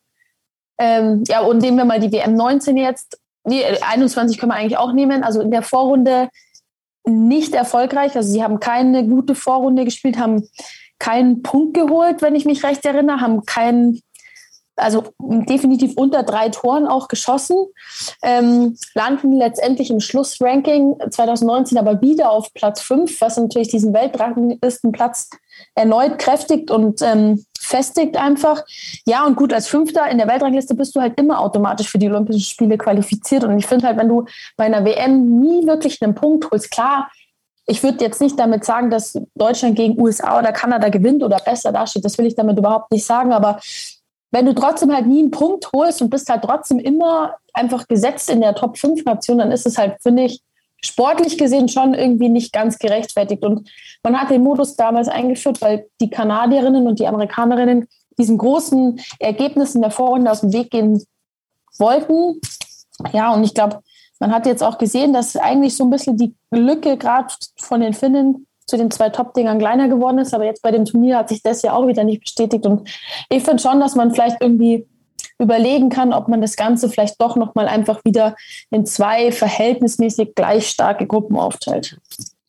ähm, ja, und nehmen wir mal die WM 19 jetzt, nee, 21 können wir eigentlich auch nehmen. Also in der Vorrunde nicht erfolgreich. Also sie haben keine gute Vorrunde gespielt, haben keinen Punkt geholt, wenn ich mich recht erinnere, haben keinen, also definitiv unter drei Toren auch geschossen, ähm, landen letztendlich im Schlussranking 2019 aber wieder auf Platz 5, was natürlich diesen Weltranglistenplatz erneut kräftigt und ähm, festigt einfach. Ja, und gut, als Fünfter in der Weltrangliste bist du halt immer automatisch für die Olympischen Spiele qualifiziert. Und ich finde halt, wenn du bei einer WM nie wirklich einen Punkt holst, klar, ich würde jetzt nicht damit sagen, dass Deutschland gegen USA oder Kanada gewinnt oder besser dasteht. Das will ich damit überhaupt nicht sagen. Aber wenn du trotzdem halt nie einen Punkt holst und bist halt trotzdem immer einfach gesetzt in der Top 5 Nation, dann ist es halt, finde ich, sportlich gesehen schon irgendwie nicht ganz gerechtfertigt. Und man hat den Modus damals eingeführt, weil die Kanadierinnen und die Amerikanerinnen diesen großen Ergebnissen der Vorrunde aus dem Weg gehen wollten. Ja, und ich glaube, man hat jetzt auch gesehen, dass eigentlich so ein bisschen die Lücke gerade von den Finnen zu den zwei Top-Dingern kleiner geworden ist. Aber jetzt bei dem Turnier hat sich das ja auch wieder nicht bestätigt. Und ich finde schon, dass man vielleicht irgendwie überlegen kann, ob man das Ganze vielleicht doch nochmal einfach wieder in zwei verhältnismäßig gleich starke Gruppen aufteilt.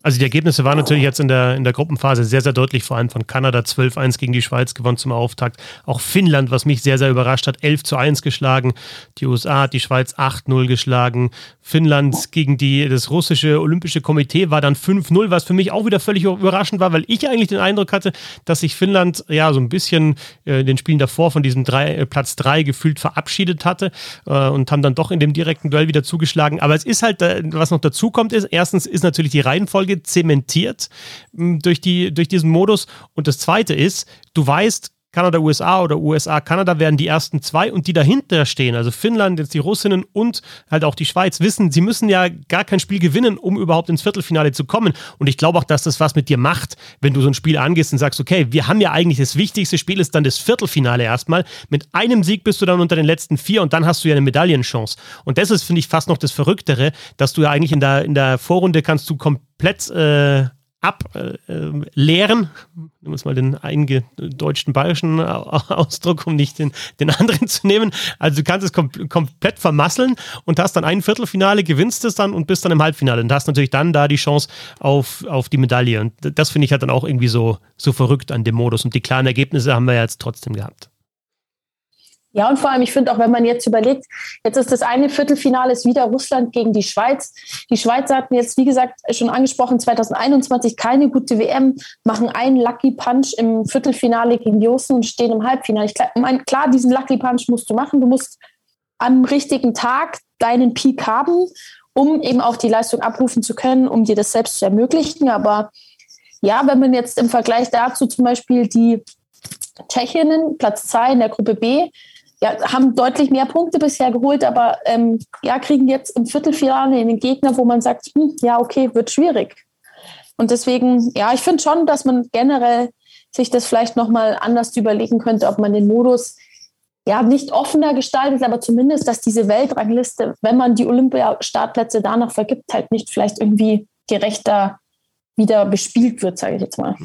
Also die Ergebnisse waren natürlich jetzt in der, in der Gruppenphase sehr, sehr deutlich, vor allem von Kanada 12-1 gegen die Schweiz gewonnen zum Auftakt. Auch Finnland, was mich sehr, sehr überrascht hat, 11 zu 1 geschlagen. Die USA hat die Schweiz 8-0 geschlagen. Finnland gegen die, das russische Olympische Komitee war dann 5-0, was für mich auch wieder völlig überraschend war, weil ich eigentlich den Eindruck hatte, dass sich Finnland ja so ein bisschen äh, den Spielen davor von diesem drei, äh, Platz 3 gefühlt verabschiedet hatte äh, und haben dann doch in dem direkten Duell wieder zugeschlagen. Aber es ist halt, äh, was noch dazu kommt, ist, erstens ist natürlich die Reihenfolge zementiert durch, die, durch diesen Modus. Und das Zweite ist, du weißt, Kanada, USA oder USA, Kanada werden die ersten zwei und die dahinter stehen, also Finnland, jetzt die Russinnen und halt auch die Schweiz, wissen, sie müssen ja gar kein Spiel gewinnen, um überhaupt ins Viertelfinale zu kommen. Und ich glaube auch, dass das was mit dir macht, wenn du so ein Spiel angehst und sagst, okay, wir haben ja eigentlich das wichtigste Spiel ist dann das Viertelfinale erstmal. Mit einem Sieg bist du dann unter den letzten vier und dann hast du ja eine Medaillenchance. Und das ist, finde ich, fast noch das Verrücktere, dass du ja eigentlich in der, in der Vorrunde kannst du komplett äh, ableeren. Äh, Nehmen wir mal den eingedeutschten bayerischen Ausdruck, um nicht den, den anderen zu nehmen. Also du kannst es kom komplett vermasseln und hast dann ein Viertelfinale, gewinnst es dann und bist dann im Halbfinale. Und hast natürlich dann da die Chance auf, auf die Medaille. Und das finde ich halt dann auch irgendwie so, so verrückt an dem Modus. Und die klaren Ergebnisse haben wir ja jetzt trotzdem gehabt. Ja, und vor allem, ich finde auch, wenn man jetzt überlegt, jetzt ist das eine Viertelfinale ist wieder Russland gegen die Schweiz. Die Schweizer hatten jetzt, wie gesagt, schon angesprochen, 2021 keine gute WM, machen einen Lucky Punch im Viertelfinale gegen Russen und stehen im Halbfinale. Ich meine, klar, diesen Lucky Punch musst du machen. Du musst am richtigen Tag deinen Peak haben, um eben auch die Leistung abrufen zu können, um dir das selbst zu ermöglichen. Aber ja, wenn man jetzt im Vergleich dazu zum Beispiel die Tschechinnen, Platz zwei in der Gruppe B, ja, haben deutlich mehr Punkte bisher geholt, aber ähm, ja, kriegen jetzt im Viertelfinale einen Gegner, wo man sagt, hm, ja, okay, wird schwierig. Und deswegen, ja, ich finde schon, dass man generell sich das vielleicht nochmal anders überlegen könnte, ob man den Modus ja nicht offener gestaltet, aber zumindest, dass diese Weltrangliste, wenn man die Olympiastartplätze danach vergibt, halt nicht vielleicht irgendwie gerechter wieder bespielt wird, sage ich jetzt mal.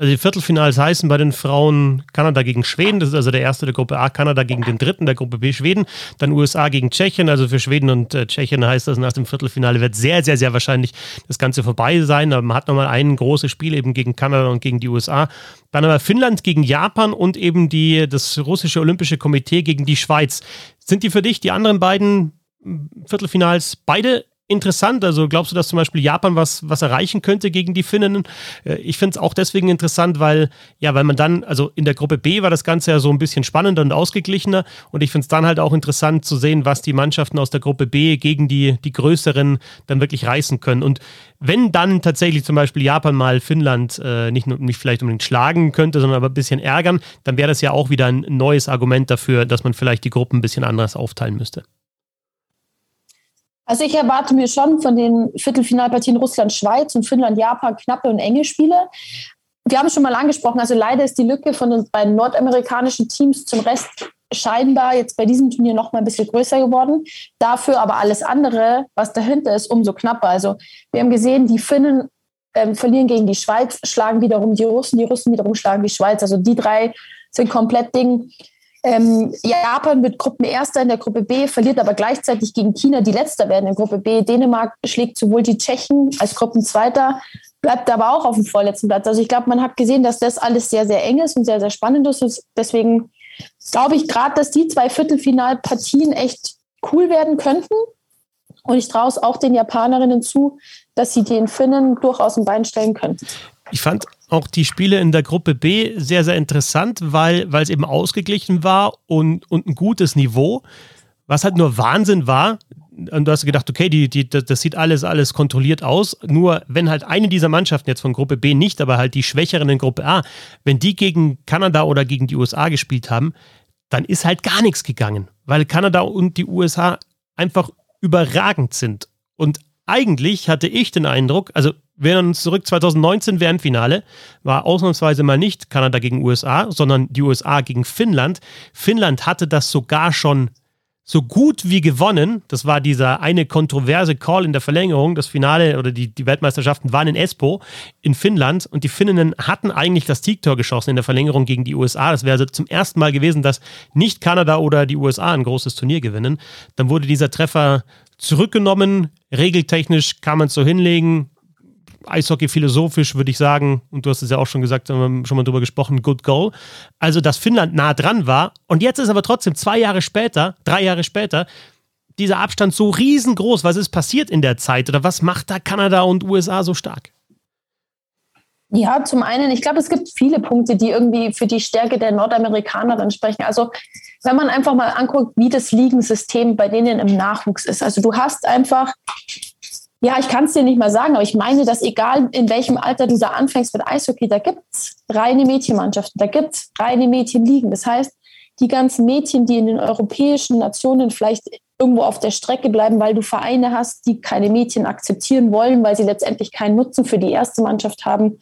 Also die Viertelfinals heißen bei den Frauen Kanada gegen Schweden, das ist also der erste der Gruppe A, Kanada gegen den dritten der Gruppe B, Schweden, dann USA gegen Tschechien, also für Schweden und äh, Tschechien heißt das, nach dem Viertelfinale wird sehr, sehr, sehr wahrscheinlich das Ganze vorbei sein, aber man hat nochmal ein großes Spiel eben gegen Kanada und gegen die USA, dann aber Finnland gegen Japan und eben die, das russische Olympische Komitee gegen die Schweiz. Sind die für dich, die anderen beiden Viertelfinals, beide interessant. Also glaubst du, dass zum Beispiel Japan was, was erreichen könnte gegen die Finnen? Äh, ich finde es auch deswegen interessant, weil, ja, weil man dann, also in der Gruppe B war das Ganze ja so ein bisschen spannender und ausgeglichener. Und ich finde es dann halt auch interessant zu sehen, was die Mannschaften aus der Gruppe B gegen die, die größeren dann wirklich reißen können. Und wenn dann tatsächlich zum Beispiel Japan mal Finnland äh, nicht, nur, nicht vielleicht unbedingt schlagen könnte, sondern aber ein bisschen ärgern, dann wäre das ja auch wieder ein neues Argument dafür, dass man vielleicht die Gruppen ein bisschen anders aufteilen müsste. Also ich erwarte mir schon von den Viertelfinalpartien Russland-Schweiz und Finnland-Japan knappe und enge Spiele. Wir haben schon mal angesprochen, also leider ist die Lücke von den beiden nordamerikanischen Teams zum Rest scheinbar jetzt bei diesem Turnier noch mal ein bisschen größer geworden. Dafür aber alles andere, was dahinter ist, umso knapper. Also wir haben gesehen, die Finnen ähm, verlieren gegen die Schweiz, schlagen wiederum die Russen, die Russen wiederum schlagen die Schweiz. Also die drei sind komplett Ding. Ähm, Japan wird Gruppenerster in der Gruppe B, verliert aber gleichzeitig gegen China, die Letzter werden in Gruppe B. Dänemark schlägt sowohl die Tschechen als Gruppenzweiter, bleibt aber auch auf dem vorletzten Platz. Also ich glaube, man hat gesehen, dass das alles sehr, sehr eng ist und sehr, sehr spannend ist. Deswegen glaube ich gerade, dass die zwei Viertelfinalpartien echt cool werden könnten. Und ich traue es auch den Japanerinnen zu, dass sie den Finnen durchaus ein Bein stellen können. Ich fand auch die Spiele in der Gruppe B sehr, sehr interessant, weil, es eben ausgeglichen war und, und ein gutes Niveau. Was halt nur Wahnsinn war, und du hast gedacht, okay, die, die, das sieht alles, alles kontrolliert aus. Nur wenn halt eine dieser Mannschaften jetzt von Gruppe B nicht, aber halt die Schwächeren in Gruppe A, wenn die gegen Kanada oder gegen die USA gespielt haben, dann ist halt gar nichts gegangen, weil Kanada und die USA einfach überragend sind. Und eigentlich hatte ich den Eindruck, also wir erinnern uns zurück, 2019 WM-Finale war ausnahmsweise mal nicht Kanada gegen USA, sondern die USA gegen Finnland. Finnland hatte das sogar schon so gut wie gewonnen. Das war dieser eine kontroverse Call in der Verlängerung. Das Finale oder die, die Weltmeisterschaften waren in Espoo in Finnland und die Finninnen hatten eigentlich das Siegtor geschossen in der Verlängerung gegen die USA. Das wäre also zum ersten Mal gewesen, dass nicht Kanada oder die USA ein großes Turnier gewinnen. Dann wurde dieser Treffer zurückgenommen. Regeltechnisch kann man es so hinlegen. Eishockey philosophisch würde ich sagen, und du hast es ja auch schon gesagt, haben wir schon mal drüber gesprochen, good goal. Also, dass Finnland nah dran war. Und jetzt ist aber trotzdem zwei Jahre später, drei Jahre später, dieser Abstand so riesengroß. Was ist passiert in der Zeit? Oder was macht da Kanada und USA so stark? Ja, zum einen, ich glaube, es gibt viele Punkte, die irgendwie für die Stärke der Nordamerikanerin sprechen. Also, wenn man einfach mal anguckt, wie das Ligensystem bei denen im Nachwuchs ist. Also, du hast einfach ja, ich kann es dir nicht mal sagen, aber ich meine, dass egal in welchem Alter du da anfängst mit Eishockey, da gibt es reine Mädchenmannschaften, da gibt es reine Mädchenligen. Das heißt, die ganzen Mädchen, die in den europäischen Nationen vielleicht irgendwo auf der Strecke bleiben, weil du Vereine hast, die keine Mädchen akzeptieren wollen, weil sie letztendlich keinen Nutzen für die erste Mannschaft haben,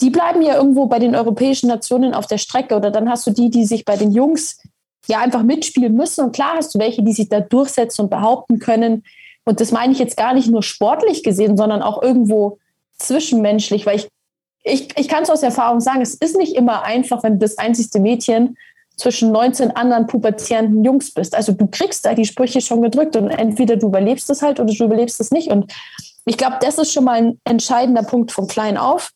die bleiben ja irgendwo bei den europäischen Nationen auf der Strecke. Oder dann hast du die, die sich bei den Jungs ja einfach mitspielen müssen. Und klar hast du welche, die sich da durchsetzen und behaupten können. Und das meine ich jetzt gar nicht nur sportlich gesehen, sondern auch irgendwo zwischenmenschlich, weil ich, ich, ich kann es aus Erfahrung sagen, es ist nicht immer einfach, wenn du das einzigste Mädchen zwischen 19 anderen pubertierenden Jungs bist. Also du kriegst da die Sprüche schon gedrückt und entweder du überlebst es halt oder du überlebst es nicht. Und ich glaube, das ist schon mal ein entscheidender Punkt von klein auf.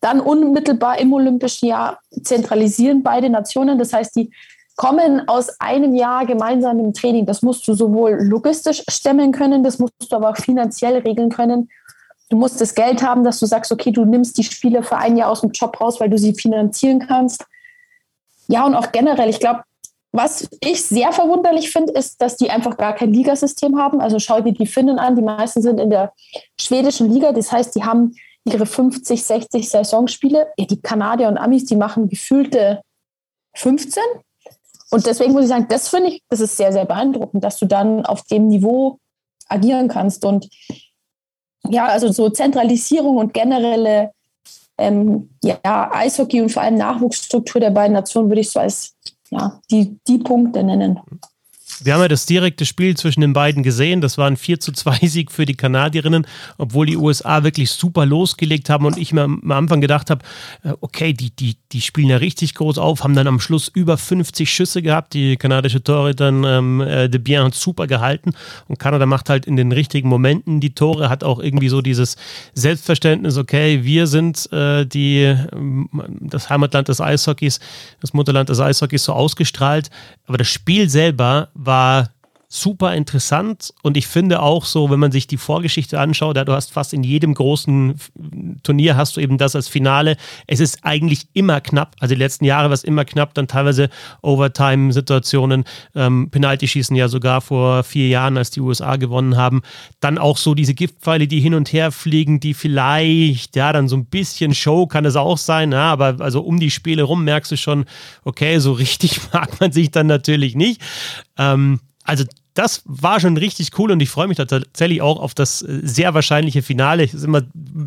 Dann unmittelbar im Olympischen Jahr zentralisieren beide Nationen. Das heißt, die kommen aus einem Jahr gemeinsam im Training. Das musst du sowohl logistisch stemmen können, das musst du aber auch finanziell regeln können. Du musst das Geld haben, dass du sagst, okay, du nimmst die Spiele für ein Jahr aus dem Job raus, weil du sie finanzieren kannst. Ja, und auch generell, ich glaube, was ich sehr verwunderlich finde, ist, dass die einfach gar kein Ligasystem haben. Also schau dir die Finnen an, die meisten sind in der schwedischen Liga. Das heißt, die haben ihre 50, 60 Saisonspiele. Ja, die Kanadier und Amis, die machen gefühlte 15. Und deswegen muss ich sagen, das finde ich, das ist sehr, sehr beeindruckend, dass du dann auf dem Niveau agieren kannst. Und ja, also so Zentralisierung und generelle ähm, ja, Eishockey und vor allem Nachwuchsstruktur der beiden Nationen würde ich so als ja, die, die Punkte nennen. Wir haben ja das direkte Spiel zwischen den beiden gesehen. Das war ein 4 zu 2 [LAUGHS] Sieg für die Kanadierinnen, obwohl die USA wirklich super losgelegt haben und ich mir am Anfang gedacht habe, äh, okay, die, die, die spielen ja richtig groß auf, haben dann am Schluss über 50 Schüsse gehabt. Die kanadische Tore dann ähm, äh, De Bien hat super gehalten und Kanada macht halt in den richtigen Momenten die Tore, hat auch irgendwie so dieses Selbstverständnis, okay, wir sind äh, die, äh, das Heimatland des Eishockeys, das Mutterland des Eishockeys so ausgestrahlt. Aber das Spiel selber war super interessant und ich finde auch so, wenn man sich die Vorgeschichte anschaut, ja, du hast fast in jedem großen Turnier hast du eben das als Finale. Es ist eigentlich immer knapp, also die letzten Jahre war es immer knapp, dann teilweise Overtime-Situationen, ähm, Penalty-Schießen ja sogar vor vier Jahren, als die USA gewonnen haben. Dann auch so diese Giftpfeile, die hin und her fliegen, die vielleicht, ja, dann so ein bisschen Show kann es auch sein, ja, aber also um die Spiele rum merkst du schon, okay, so richtig [LAUGHS] mag man sich dann natürlich nicht. Ähm, also das war schon richtig cool und ich freue mich tatsächlich auch auf das äh, sehr wahrscheinliche Finale. Es ist immer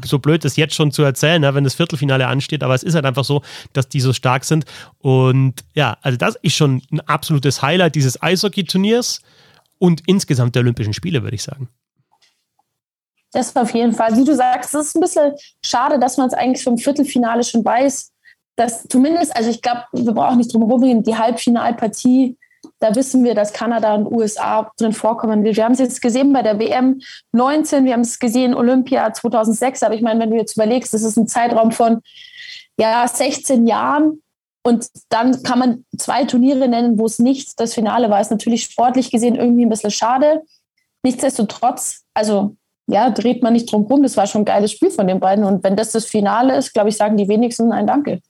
so blöd, das jetzt schon zu erzählen, wenn das Viertelfinale ansteht, aber es ist halt einfach so, dass die so stark sind. Und ja, also das ist schon ein absolutes Highlight dieses Eishockey-Turniers und insgesamt der Olympischen Spiele, würde ich sagen. Das auf jeden Fall. Wie du sagst, es ist ein bisschen schade, dass man es eigentlich vom Viertelfinale schon weiß. Dass zumindest, also ich glaube, wir brauchen nicht drum herum reden, die Halbfinalpartie da wissen wir, dass Kanada und USA drin vorkommen. Wir haben es jetzt gesehen bei der WM 19, wir haben es gesehen Olympia 2006. Aber ich meine, wenn du jetzt überlegst, das ist ein Zeitraum von ja, 16 Jahren. Und dann kann man zwei Turniere nennen, wo es nicht das Finale war. Ist natürlich sportlich gesehen irgendwie ein bisschen schade. Nichtsdestotrotz, also ja, dreht man nicht drum rum. Das war schon ein geiles Spiel von den beiden. Und wenn das das Finale ist, glaube ich, sagen die wenigsten ein Danke.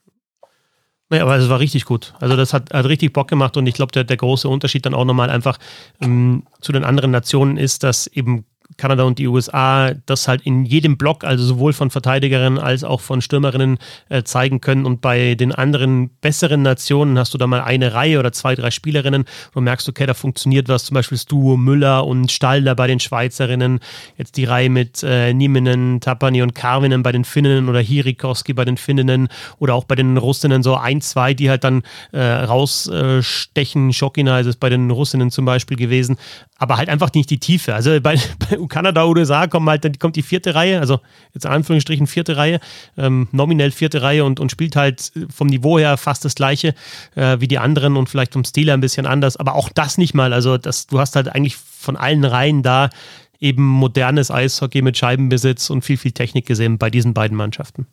Nee, aber es war richtig gut. Also das hat, hat richtig Bock gemacht und ich glaube, der, der große Unterschied dann auch nochmal einfach ähm, zu den anderen Nationen ist, dass eben Kanada und die USA das halt in jedem Block, also sowohl von Verteidigerinnen als auch von Stürmerinnen äh, zeigen können. Und bei den anderen besseren Nationen hast du da mal eine Reihe oder zwei, drei Spielerinnen, du merkst, okay, da funktioniert was. Zum Beispiel das Duo Müller und Stalder bei den Schweizerinnen. Jetzt die Reihe mit äh, Nieminen, Tapani und Karvinen bei den Finninnen oder Hirikoski bei den Finninnen oder auch bei den Russinnen so ein, zwei, die halt dann äh, rausstechen. Schokina ist es bei den Russinnen zum Beispiel gewesen. Aber halt einfach nicht die Tiefe. Also bei, [LAUGHS] bei Kanada, USA kommt halt, dann kommt die vierte Reihe, also jetzt in Anführungsstrichen vierte Reihe, ähm, nominell vierte Reihe und, und spielt halt vom Niveau her fast das gleiche äh, wie die anderen und vielleicht vom Stil ein bisschen anders, aber auch das nicht mal. Also das, du hast halt eigentlich von allen Reihen da eben modernes Eishockey mit Scheibenbesitz und viel, viel Technik gesehen bei diesen beiden Mannschaften.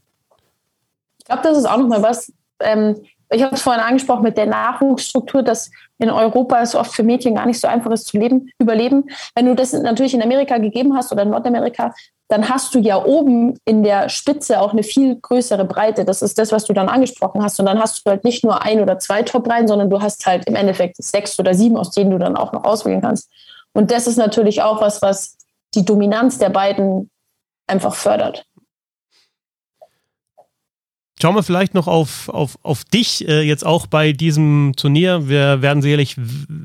Ich glaube, das ist auch nochmal was. Ähm, ich habe es vorhin angesprochen mit der Nachwuchsstruktur, dass in Europa es oft für Mädchen gar nicht so einfach ist zu leben, überleben. Wenn du das natürlich in Amerika gegeben hast oder in Nordamerika, dann hast du ja oben in der Spitze auch eine viel größere Breite. Das ist das, was du dann angesprochen hast. Und dann hast du halt nicht nur ein oder zwei Top-Reihen, sondern du hast halt im Endeffekt sechs oder sieben, aus denen du dann auch noch auswählen kannst. Und das ist natürlich auch was, was die Dominanz der beiden einfach fördert. Schauen wir vielleicht noch auf, auf, auf dich äh, jetzt auch bei diesem Turnier. Wir werden sicherlich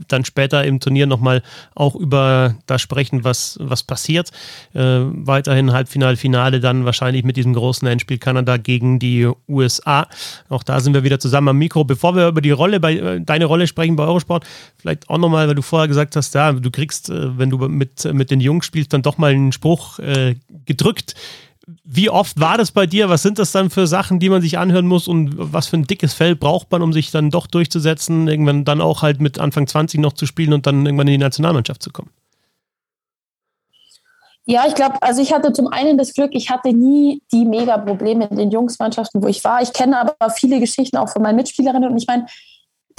dann später im Turnier nochmal auch über das sprechen, was, was passiert. Äh, weiterhin Halbfinale, Finale, dann wahrscheinlich mit diesem großen Endspiel Kanada gegen die USA. Auch da sind wir wieder zusammen am Mikro. Bevor wir über die Rolle bei äh, deine Rolle sprechen bei Eurosport, vielleicht auch nochmal, weil du vorher gesagt hast, ja, du kriegst, äh, wenn du mit, mit den Jungs spielst, dann doch mal einen Spruch äh, gedrückt wie oft war das bei dir? Was sind das dann für Sachen, die man sich anhören muss und was für ein dickes Fell braucht man, um sich dann doch durchzusetzen, irgendwann dann auch halt mit Anfang 20 noch zu spielen und dann irgendwann in die Nationalmannschaft zu kommen? Ja, ich glaube, also ich hatte zum einen das Glück, ich hatte nie die mega Probleme in den Jungsmannschaften, wo ich war. Ich kenne aber viele Geschichten auch von meinen Mitspielerinnen und ich meine,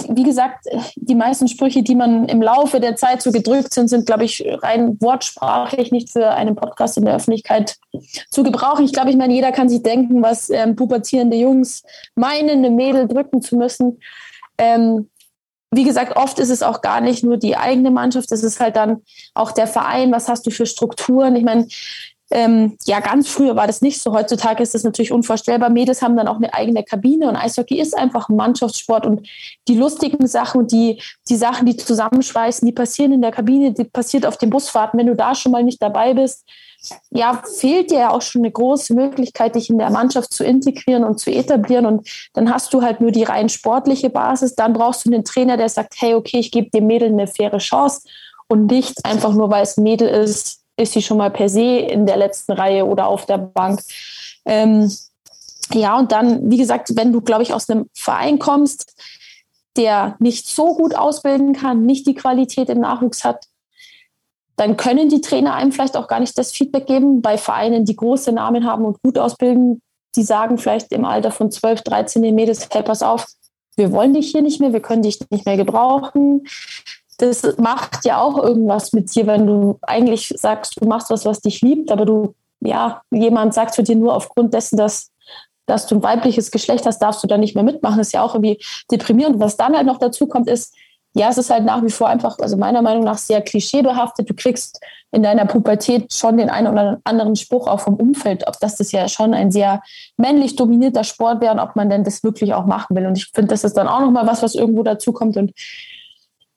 wie gesagt, die meisten Sprüche, die man im Laufe der Zeit so gedrückt sind, sind, glaube ich, rein wortsprachlich nicht für einen Podcast in der Öffentlichkeit zu gebrauchen. Ich glaube, ich meine, jeder kann sich denken, was ähm, pubertierende Jungs meinen, eine Mädel drücken zu müssen. Ähm, wie gesagt, oft ist es auch gar nicht nur die eigene Mannschaft, es ist halt dann auch der Verein, was hast du für Strukturen. Ich meine, ähm, ja, ganz früher war das nicht so. Heutzutage ist das natürlich unvorstellbar. Mädels haben dann auch eine eigene Kabine und Eishockey ist einfach ein Mannschaftssport und die lustigen Sachen und die, die Sachen, die zusammenschweißen, die passieren in der Kabine, die passiert auf den Busfahrten. Wenn du da schon mal nicht dabei bist, ja, fehlt dir ja auch schon eine große Möglichkeit, dich in der Mannschaft zu integrieren und zu etablieren. Und dann hast du halt nur die rein sportliche Basis. Dann brauchst du einen Trainer, der sagt, hey, okay, ich gebe dem Mädel eine faire Chance und nicht einfach nur, weil es ein Mädel ist, ist sie schon mal per se in der letzten Reihe oder auf der Bank. Ähm, ja, und dann, wie gesagt, wenn du, glaube ich, aus einem Verein kommst, der nicht so gut ausbilden kann, nicht die Qualität im Nachwuchs hat, dann können die Trainer einem vielleicht auch gar nicht das Feedback geben. Bei Vereinen, die große Namen haben und gut ausbilden, die sagen vielleicht im Alter von 12, 13 den Mädels, hey, pass auf, wir wollen dich hier nicht mehr, wir können dich nicht mehr gebrauchen das macht ja auch irgendwas mit dir, wenn du eigentlich sagst, du machst was, was dich liebt, aber du, ja, jemand sagt zu dir nur aufgrund dessen, dass, dass du ein weibliches Geschlecht hast, darfst du da nicht mehr mitmachen. Das ist ja auch irgendwie deprimierend. Was dann halt noch dazu kommt, ist, ja, es ist halt nach wie vor einfach, also meiner Meinung nach sehr klischeebehaftet. Du kriegst in deiner Pubertät schon den einen oder anderen Spruch auch vom Umfeld, ob das das ja schon ein sehr männlich dominierter Sport wäre und ob man denn das wirklich auch machen will. Und ich finde, das ist dann auch nochmal was, was irgendwo dazu kommt. Und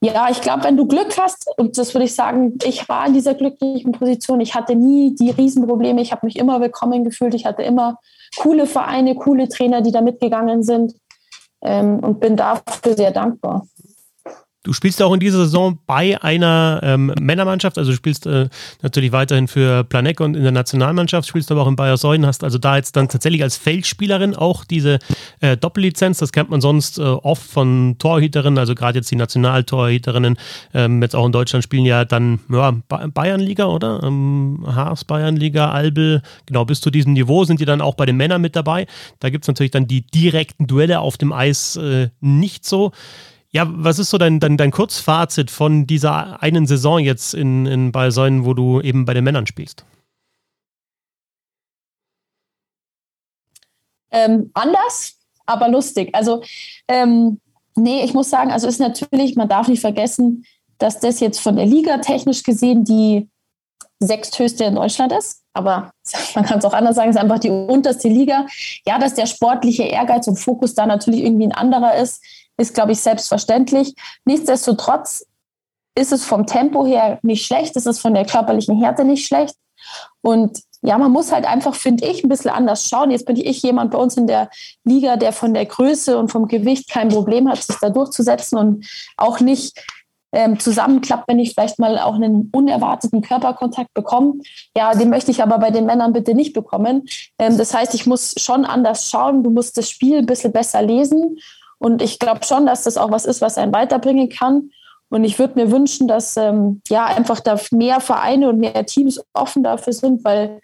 ja, ich glaube, wenn du Glück hast, und das würde ich sagen, ich war in dieser glücklichen Position, ich hatte nie die Riesenprobleme, ich habe mich immer willkommen gefühlt, ich hatte immer coole Vereine, coole Trainer, die da mitgegangen sind ähm, und bin dafür sehr dankbar. Du spielst auch in dieser Saison bei einer ähm, Männermannschaft, also du spielst äh, natürlich weiterhin für Planecke und in der Nationalmannschaft, spielst aber auch in Bayer Säulen, hast also da jetzt dann tatsächlich als Feldspielerin auch diese äh, Doppellizenz, das kennt man sonst äh, oft von Torhüterinnen, also gerade jetzt die Nationaltorhüterinnen, ähm, jetzt auch in Deutschland spielen ja dann ja, Bayernliga, oder? Ähm, Haas Bayernliga, Albel, genau, bis zu diesem Niveau sind die dann auch bei den Männern mit dabei. Da gibt es natürlich dann die direkten Duelle auf dem Eis äh, nicht so. Ja, was ist so dein, dein, dein Kurzfazit von dieser einen Saison jetzt in, in bei Säulen, wo du eben bei den Männern spielst? Ähm, anders, aber lustig. Also, ähm, nee, ich muss sagen, also ist natürlich, man darf nicht vergessen, dass das jetzt von der Liga technisch gesehen die sechsthöchste in Deutschland ist. Aber [LAUGHS] man kann es auch anders sagen, es ist einfach die unterste Liga. Ja, dass der sportliche Ehrgeiz und Fokus da natürlich irgendwie ein anderer ist, ist, glaube ich, selbstverständlich. Nichtsdestotrotz ist es vom Tempo her nicht schlecht, ist es von der körperlichen Härte nicht schlecht. Und ja, man muss halt einfach, finde ich, ein bisschen anders schauen. Jetzt bin ich jemand bei uns in der Liga, der von der Größe und vom Gewicht kein Problem hat, sich da durchzusetzen und auch nicht ähm, zusammenklappt, wenn ich vielleicht mal auch einen unerwarteten Körperkontakt bekomme. Ja, den möchte ich aber bei den Männern bitte nicht bekommen. Ähm, das heißt, ich muss schon anders schauen. Du musst das Spiel ein bisschen besser lesen und ich glaube schon, dass das auch was ist, was einen weiterbringen kann. Und ich würde mir wünschen, dass ähm, ja einfach da mehr Vereine und mehr Teams offen dafür sind, weil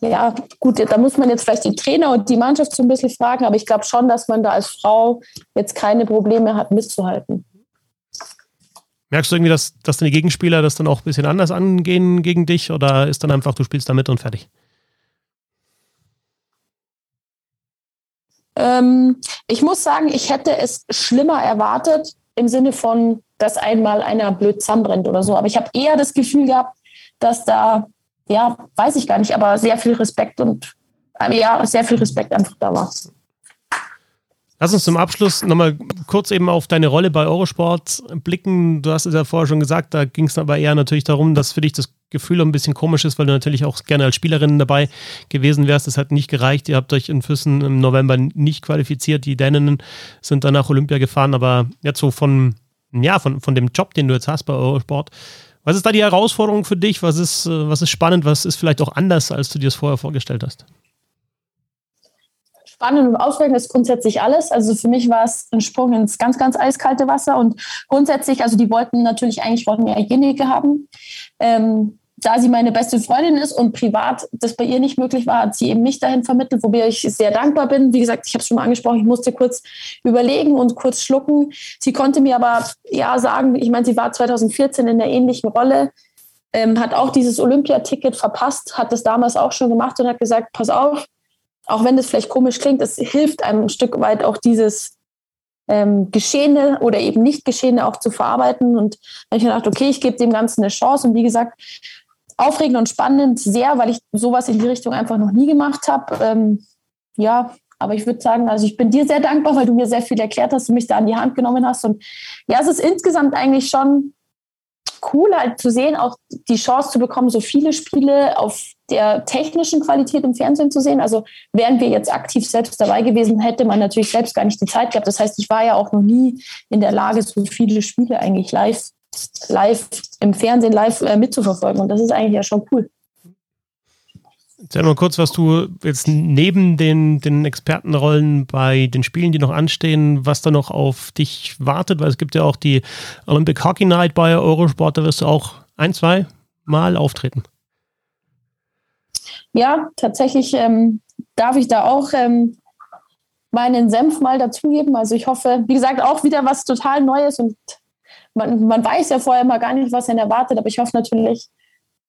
ja, gut, da muss man jetzt vielleicht die Trainer und die Mannschaft so ein bisschen fragen, aber ich glaube schon, dass man da als Frau jetzt keine Probleme hat, mitzuhalten. Merkst du irgendwie, dass, dass deine Gegenspieler das dann auch ein bisschen anders angehen gegen dich oder ist dann einfach, du spielst da mit und fertig? Ähm, ich muss sagen, ich hätte es schlimmer erwartet, im Sinne von, dass einmal einer blöd zusammenbrennt oder so. Aber ich habe eher das Gefühl gehabt, dass da, ja, weiß ich gar nicht, aber sehr viel Respekt und ja, sehr viel Respekt einfach da war. Lass uns zum Abschluss nochmal kurz eben auf deine Rolle bei Eurosport blicken. Du hast es ja vorher schon gesagt, da ging es aber eher natürlich darum, dass für dich das Gefühl ein bisschen komisch ist, weil du natürlich auch gerne als Spielerin dabei gewesen wärst. Das hat nicht gereicht. Ihr habt euch in Füssen im November nicht qualifiziert. Die Däninnen sind dann nach Olympia gefahren, aber jetzt so von, ja, von, von dem Job, den du jetzt hast bei Eurosport. Was ist da die Herausforderung für dich? Was ist, äh, was ist spannend? Was ist vielleicht auch anders, als du dir es vorher vorgestellt hast? Spannend und aufregend ist grundsätzlich alles. Also für mich war es ein Sprung ins ganz, ganz eiskalte Wasser und grundsätzlich, also die wollten natürlich eigentlich wollten wir Jenike haben. Ähm, da sie meine beste Freundin ist und privat das bei ihr nicht möglich war, hat sie eben mich dahin vermittelt, wobei ich sehr dankbar bin. Wie gesagt, ich habe es schon mal angesprochen, ich musste kurz überlegen und kurz schlucken. Sie konnte mir aber ja sagen, ich meine, sie war 2014 in der ähnlichen Rolle, ähm, hat auch dieses Olympiaticket verpasst, hat das damals auch schon gemacht und hat gesagt, pass auf, auch wenn das vielleicht komisch klingt, es hilft einem ein Stück weit auch dieses ähm, Geschehene oder eben nicht Geschehene auch zu verarbeiten. Und dann habe ich gedacht, okay, ich gebe dem Ganzen eine Chance. Und wie gesagt, aufregend und spannend sehr, weil ich sowas in die Richtung einfach noch nie gemacht habe. Ähm, ja, aber ich würde sagen, also ich bin dir sehr dankbar, weil du mir sehr viel erklärt hast und mich da an die Hand genommen hast. Und ja, es ist insgesamt eigentlich schon cool, halt zu sehen, auch die Chance zu bekommen, so viele Spiele auf der technischen Qualität im Fernsehen zu sehen. Also wären wir jetzt aktiv selbst dabei gewesen, hätte man natürlich selbst gar nicht die Zeit gehabt. Das heißt, ich war ja auch noch nie in der Lage, so viele Spiele eigentlich live, live im Fernsehen live äh, mitzuverfolgen. Und das ist eigentlich ja schon cool. Erzähl mal kurz, was du jetzt neben den, den Expertenrollen bei den Spielen, die noch anstehen, was da noch auf dich wartet, weil es gibt ja auch die Olympic Hockey Night bei Eurosport, da wirst du auch ein, zwei Mal auftreten. Ja, tatsächlich ähm, darf ich da auch ähm, meinen Senf mal dazugeben. Also ich hoffe, wie gesagt, auch wieder was total Neues und man, man weiß ja vorher mal gar nicht, was er erwartet, aber ich hoffe natürlich,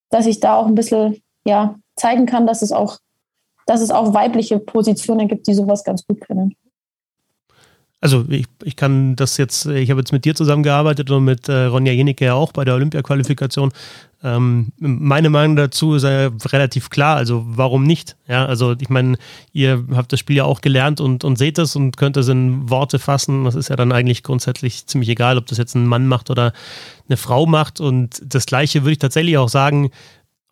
dass ich da auch ein bisschen ja, zeigen kann, dass es auch, dass es auch weibliche Positionen gibt, die sowas ganz gut können. Also ich, ich kann das jetzt, ich habe jetzt mit dir zusammengearbeitet und mit äh, Ronja Jenicke ja auch bei der Olympia-Qualifikation. Ähm, meine Meinung dazu ist ja relativ klar, also warum nicht? Ja, also ich meine, ihr habt das Spiel ja auch gelernt und, und seht es und könnt es in Worte fassen. Das ist ja dann eigentlich grundsätzlich ziemlich egal, ob das jetzt ein Mann macht oder eine Frau macht. Und das Gleiche würde ich tatsächlich auch sagen,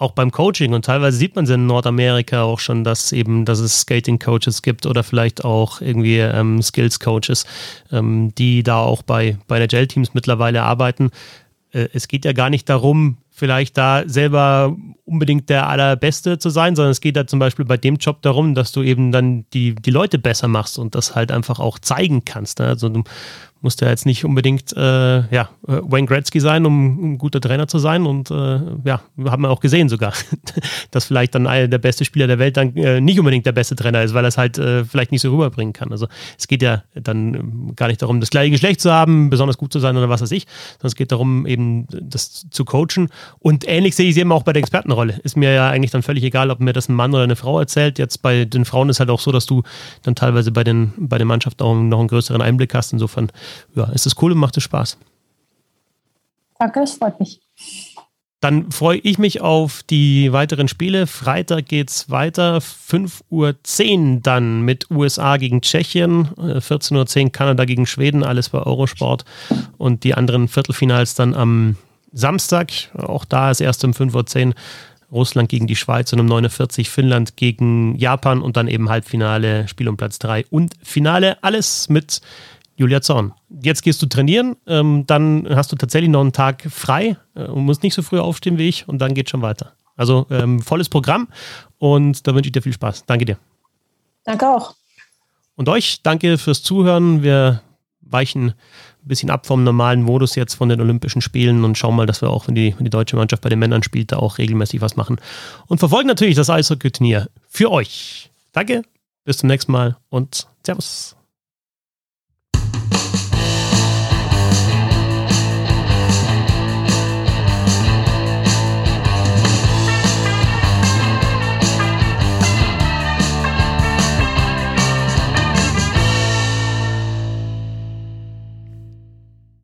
auch beim Coaching und teilweise sieht man es in Nordamerika auch schon, dass eben, dass es Skating-Coaches gibt oder vielleicht auch irgendwie ähm, Skills-Coaches, ähm, die da auch bei, bei der Gel-Teams mittlerweile arbeiten. Äh, es geht ja gar nicht darum, vielleicht da selber unbedingt der Allerbeste zu sein, sondern es geht da zum Beispiel bei dem Job darum, dass du eben dann die, die Leute besser machst und das halt einfach auch zeigen kannst. Ne? Also du muss ja jetzt nicht unbedingt äh, ja, äh, Wayne Gretzky sein, um, um, ein guter Trainer zu sein. Und äh, ja, haben wir auch gesehen sogar, [LAUGHS] dass vielleicht dann einer der beste Spieler der Welt dann äh, nicht unbedingt der beste Trainer ist, weil er es halt äh, vielleicht nicht so rüberbringen kann. Also es geht ja dann ähm, gar nicht darum, das gleiche Geschlecht zu haben, besonders gut zu sein oder was weiß ich, sondern es geht darum, eben das zu coachen. Und ähnlich sehe ich es eben auch bei der Expertenrolle. Ist mir ja eigentlich dann völlig egal, ob mir das ein Mann oder eine Frau erzählt. Jetzt bei den Frauen ist halt auch so, dass du dann teilweise bei den, bei den Mannschaften auch noch einen größeren Einblick hast. Insofern ja, ist es cool und macht es Spaß. Danke, das freut mich. Dann freue ich mich auf die weiteren Spiele. Freitag geht es weiter. 5.10 Uhr dann mit USA gegen Tschechien. 14.10 Uhr Kanada gegen Schweden. Alles bei Eurosport. Und die anderen Viertelfinals dann am Samstag. Auch da ist erst um 5.10 Uhr Russland gegen die Schweiz und um 49 Finnland gegen Japan und dann eben Halbfinale, Spiel um Platz 3 und Finale. Alles mit Julia Zorn. Jetzt gehst du trainieren, ähm, dann hast du tatsächlich noch einen Tag frei äh, und musst nicht so früh aufstehen wie ich und dann geht schon weiter. Also ähm, volles Programm und da wünsche ich dir viel Spaß. Danke dir. Danke auch. Und euch danke fürs Zuhören. Wir weichen ein bisschen ab vom normalen Modus jetzt von den Olympischen Spielen und schauen mal, dass wir auch, wenn die, wenn die deutsche Mannschaft bei den Männern spielt, da auch regelmäßig was machen. Und verfolgen natürlich das Eishockey-Turnier für euch. Danke, bis zum nächsten Mal und Servus.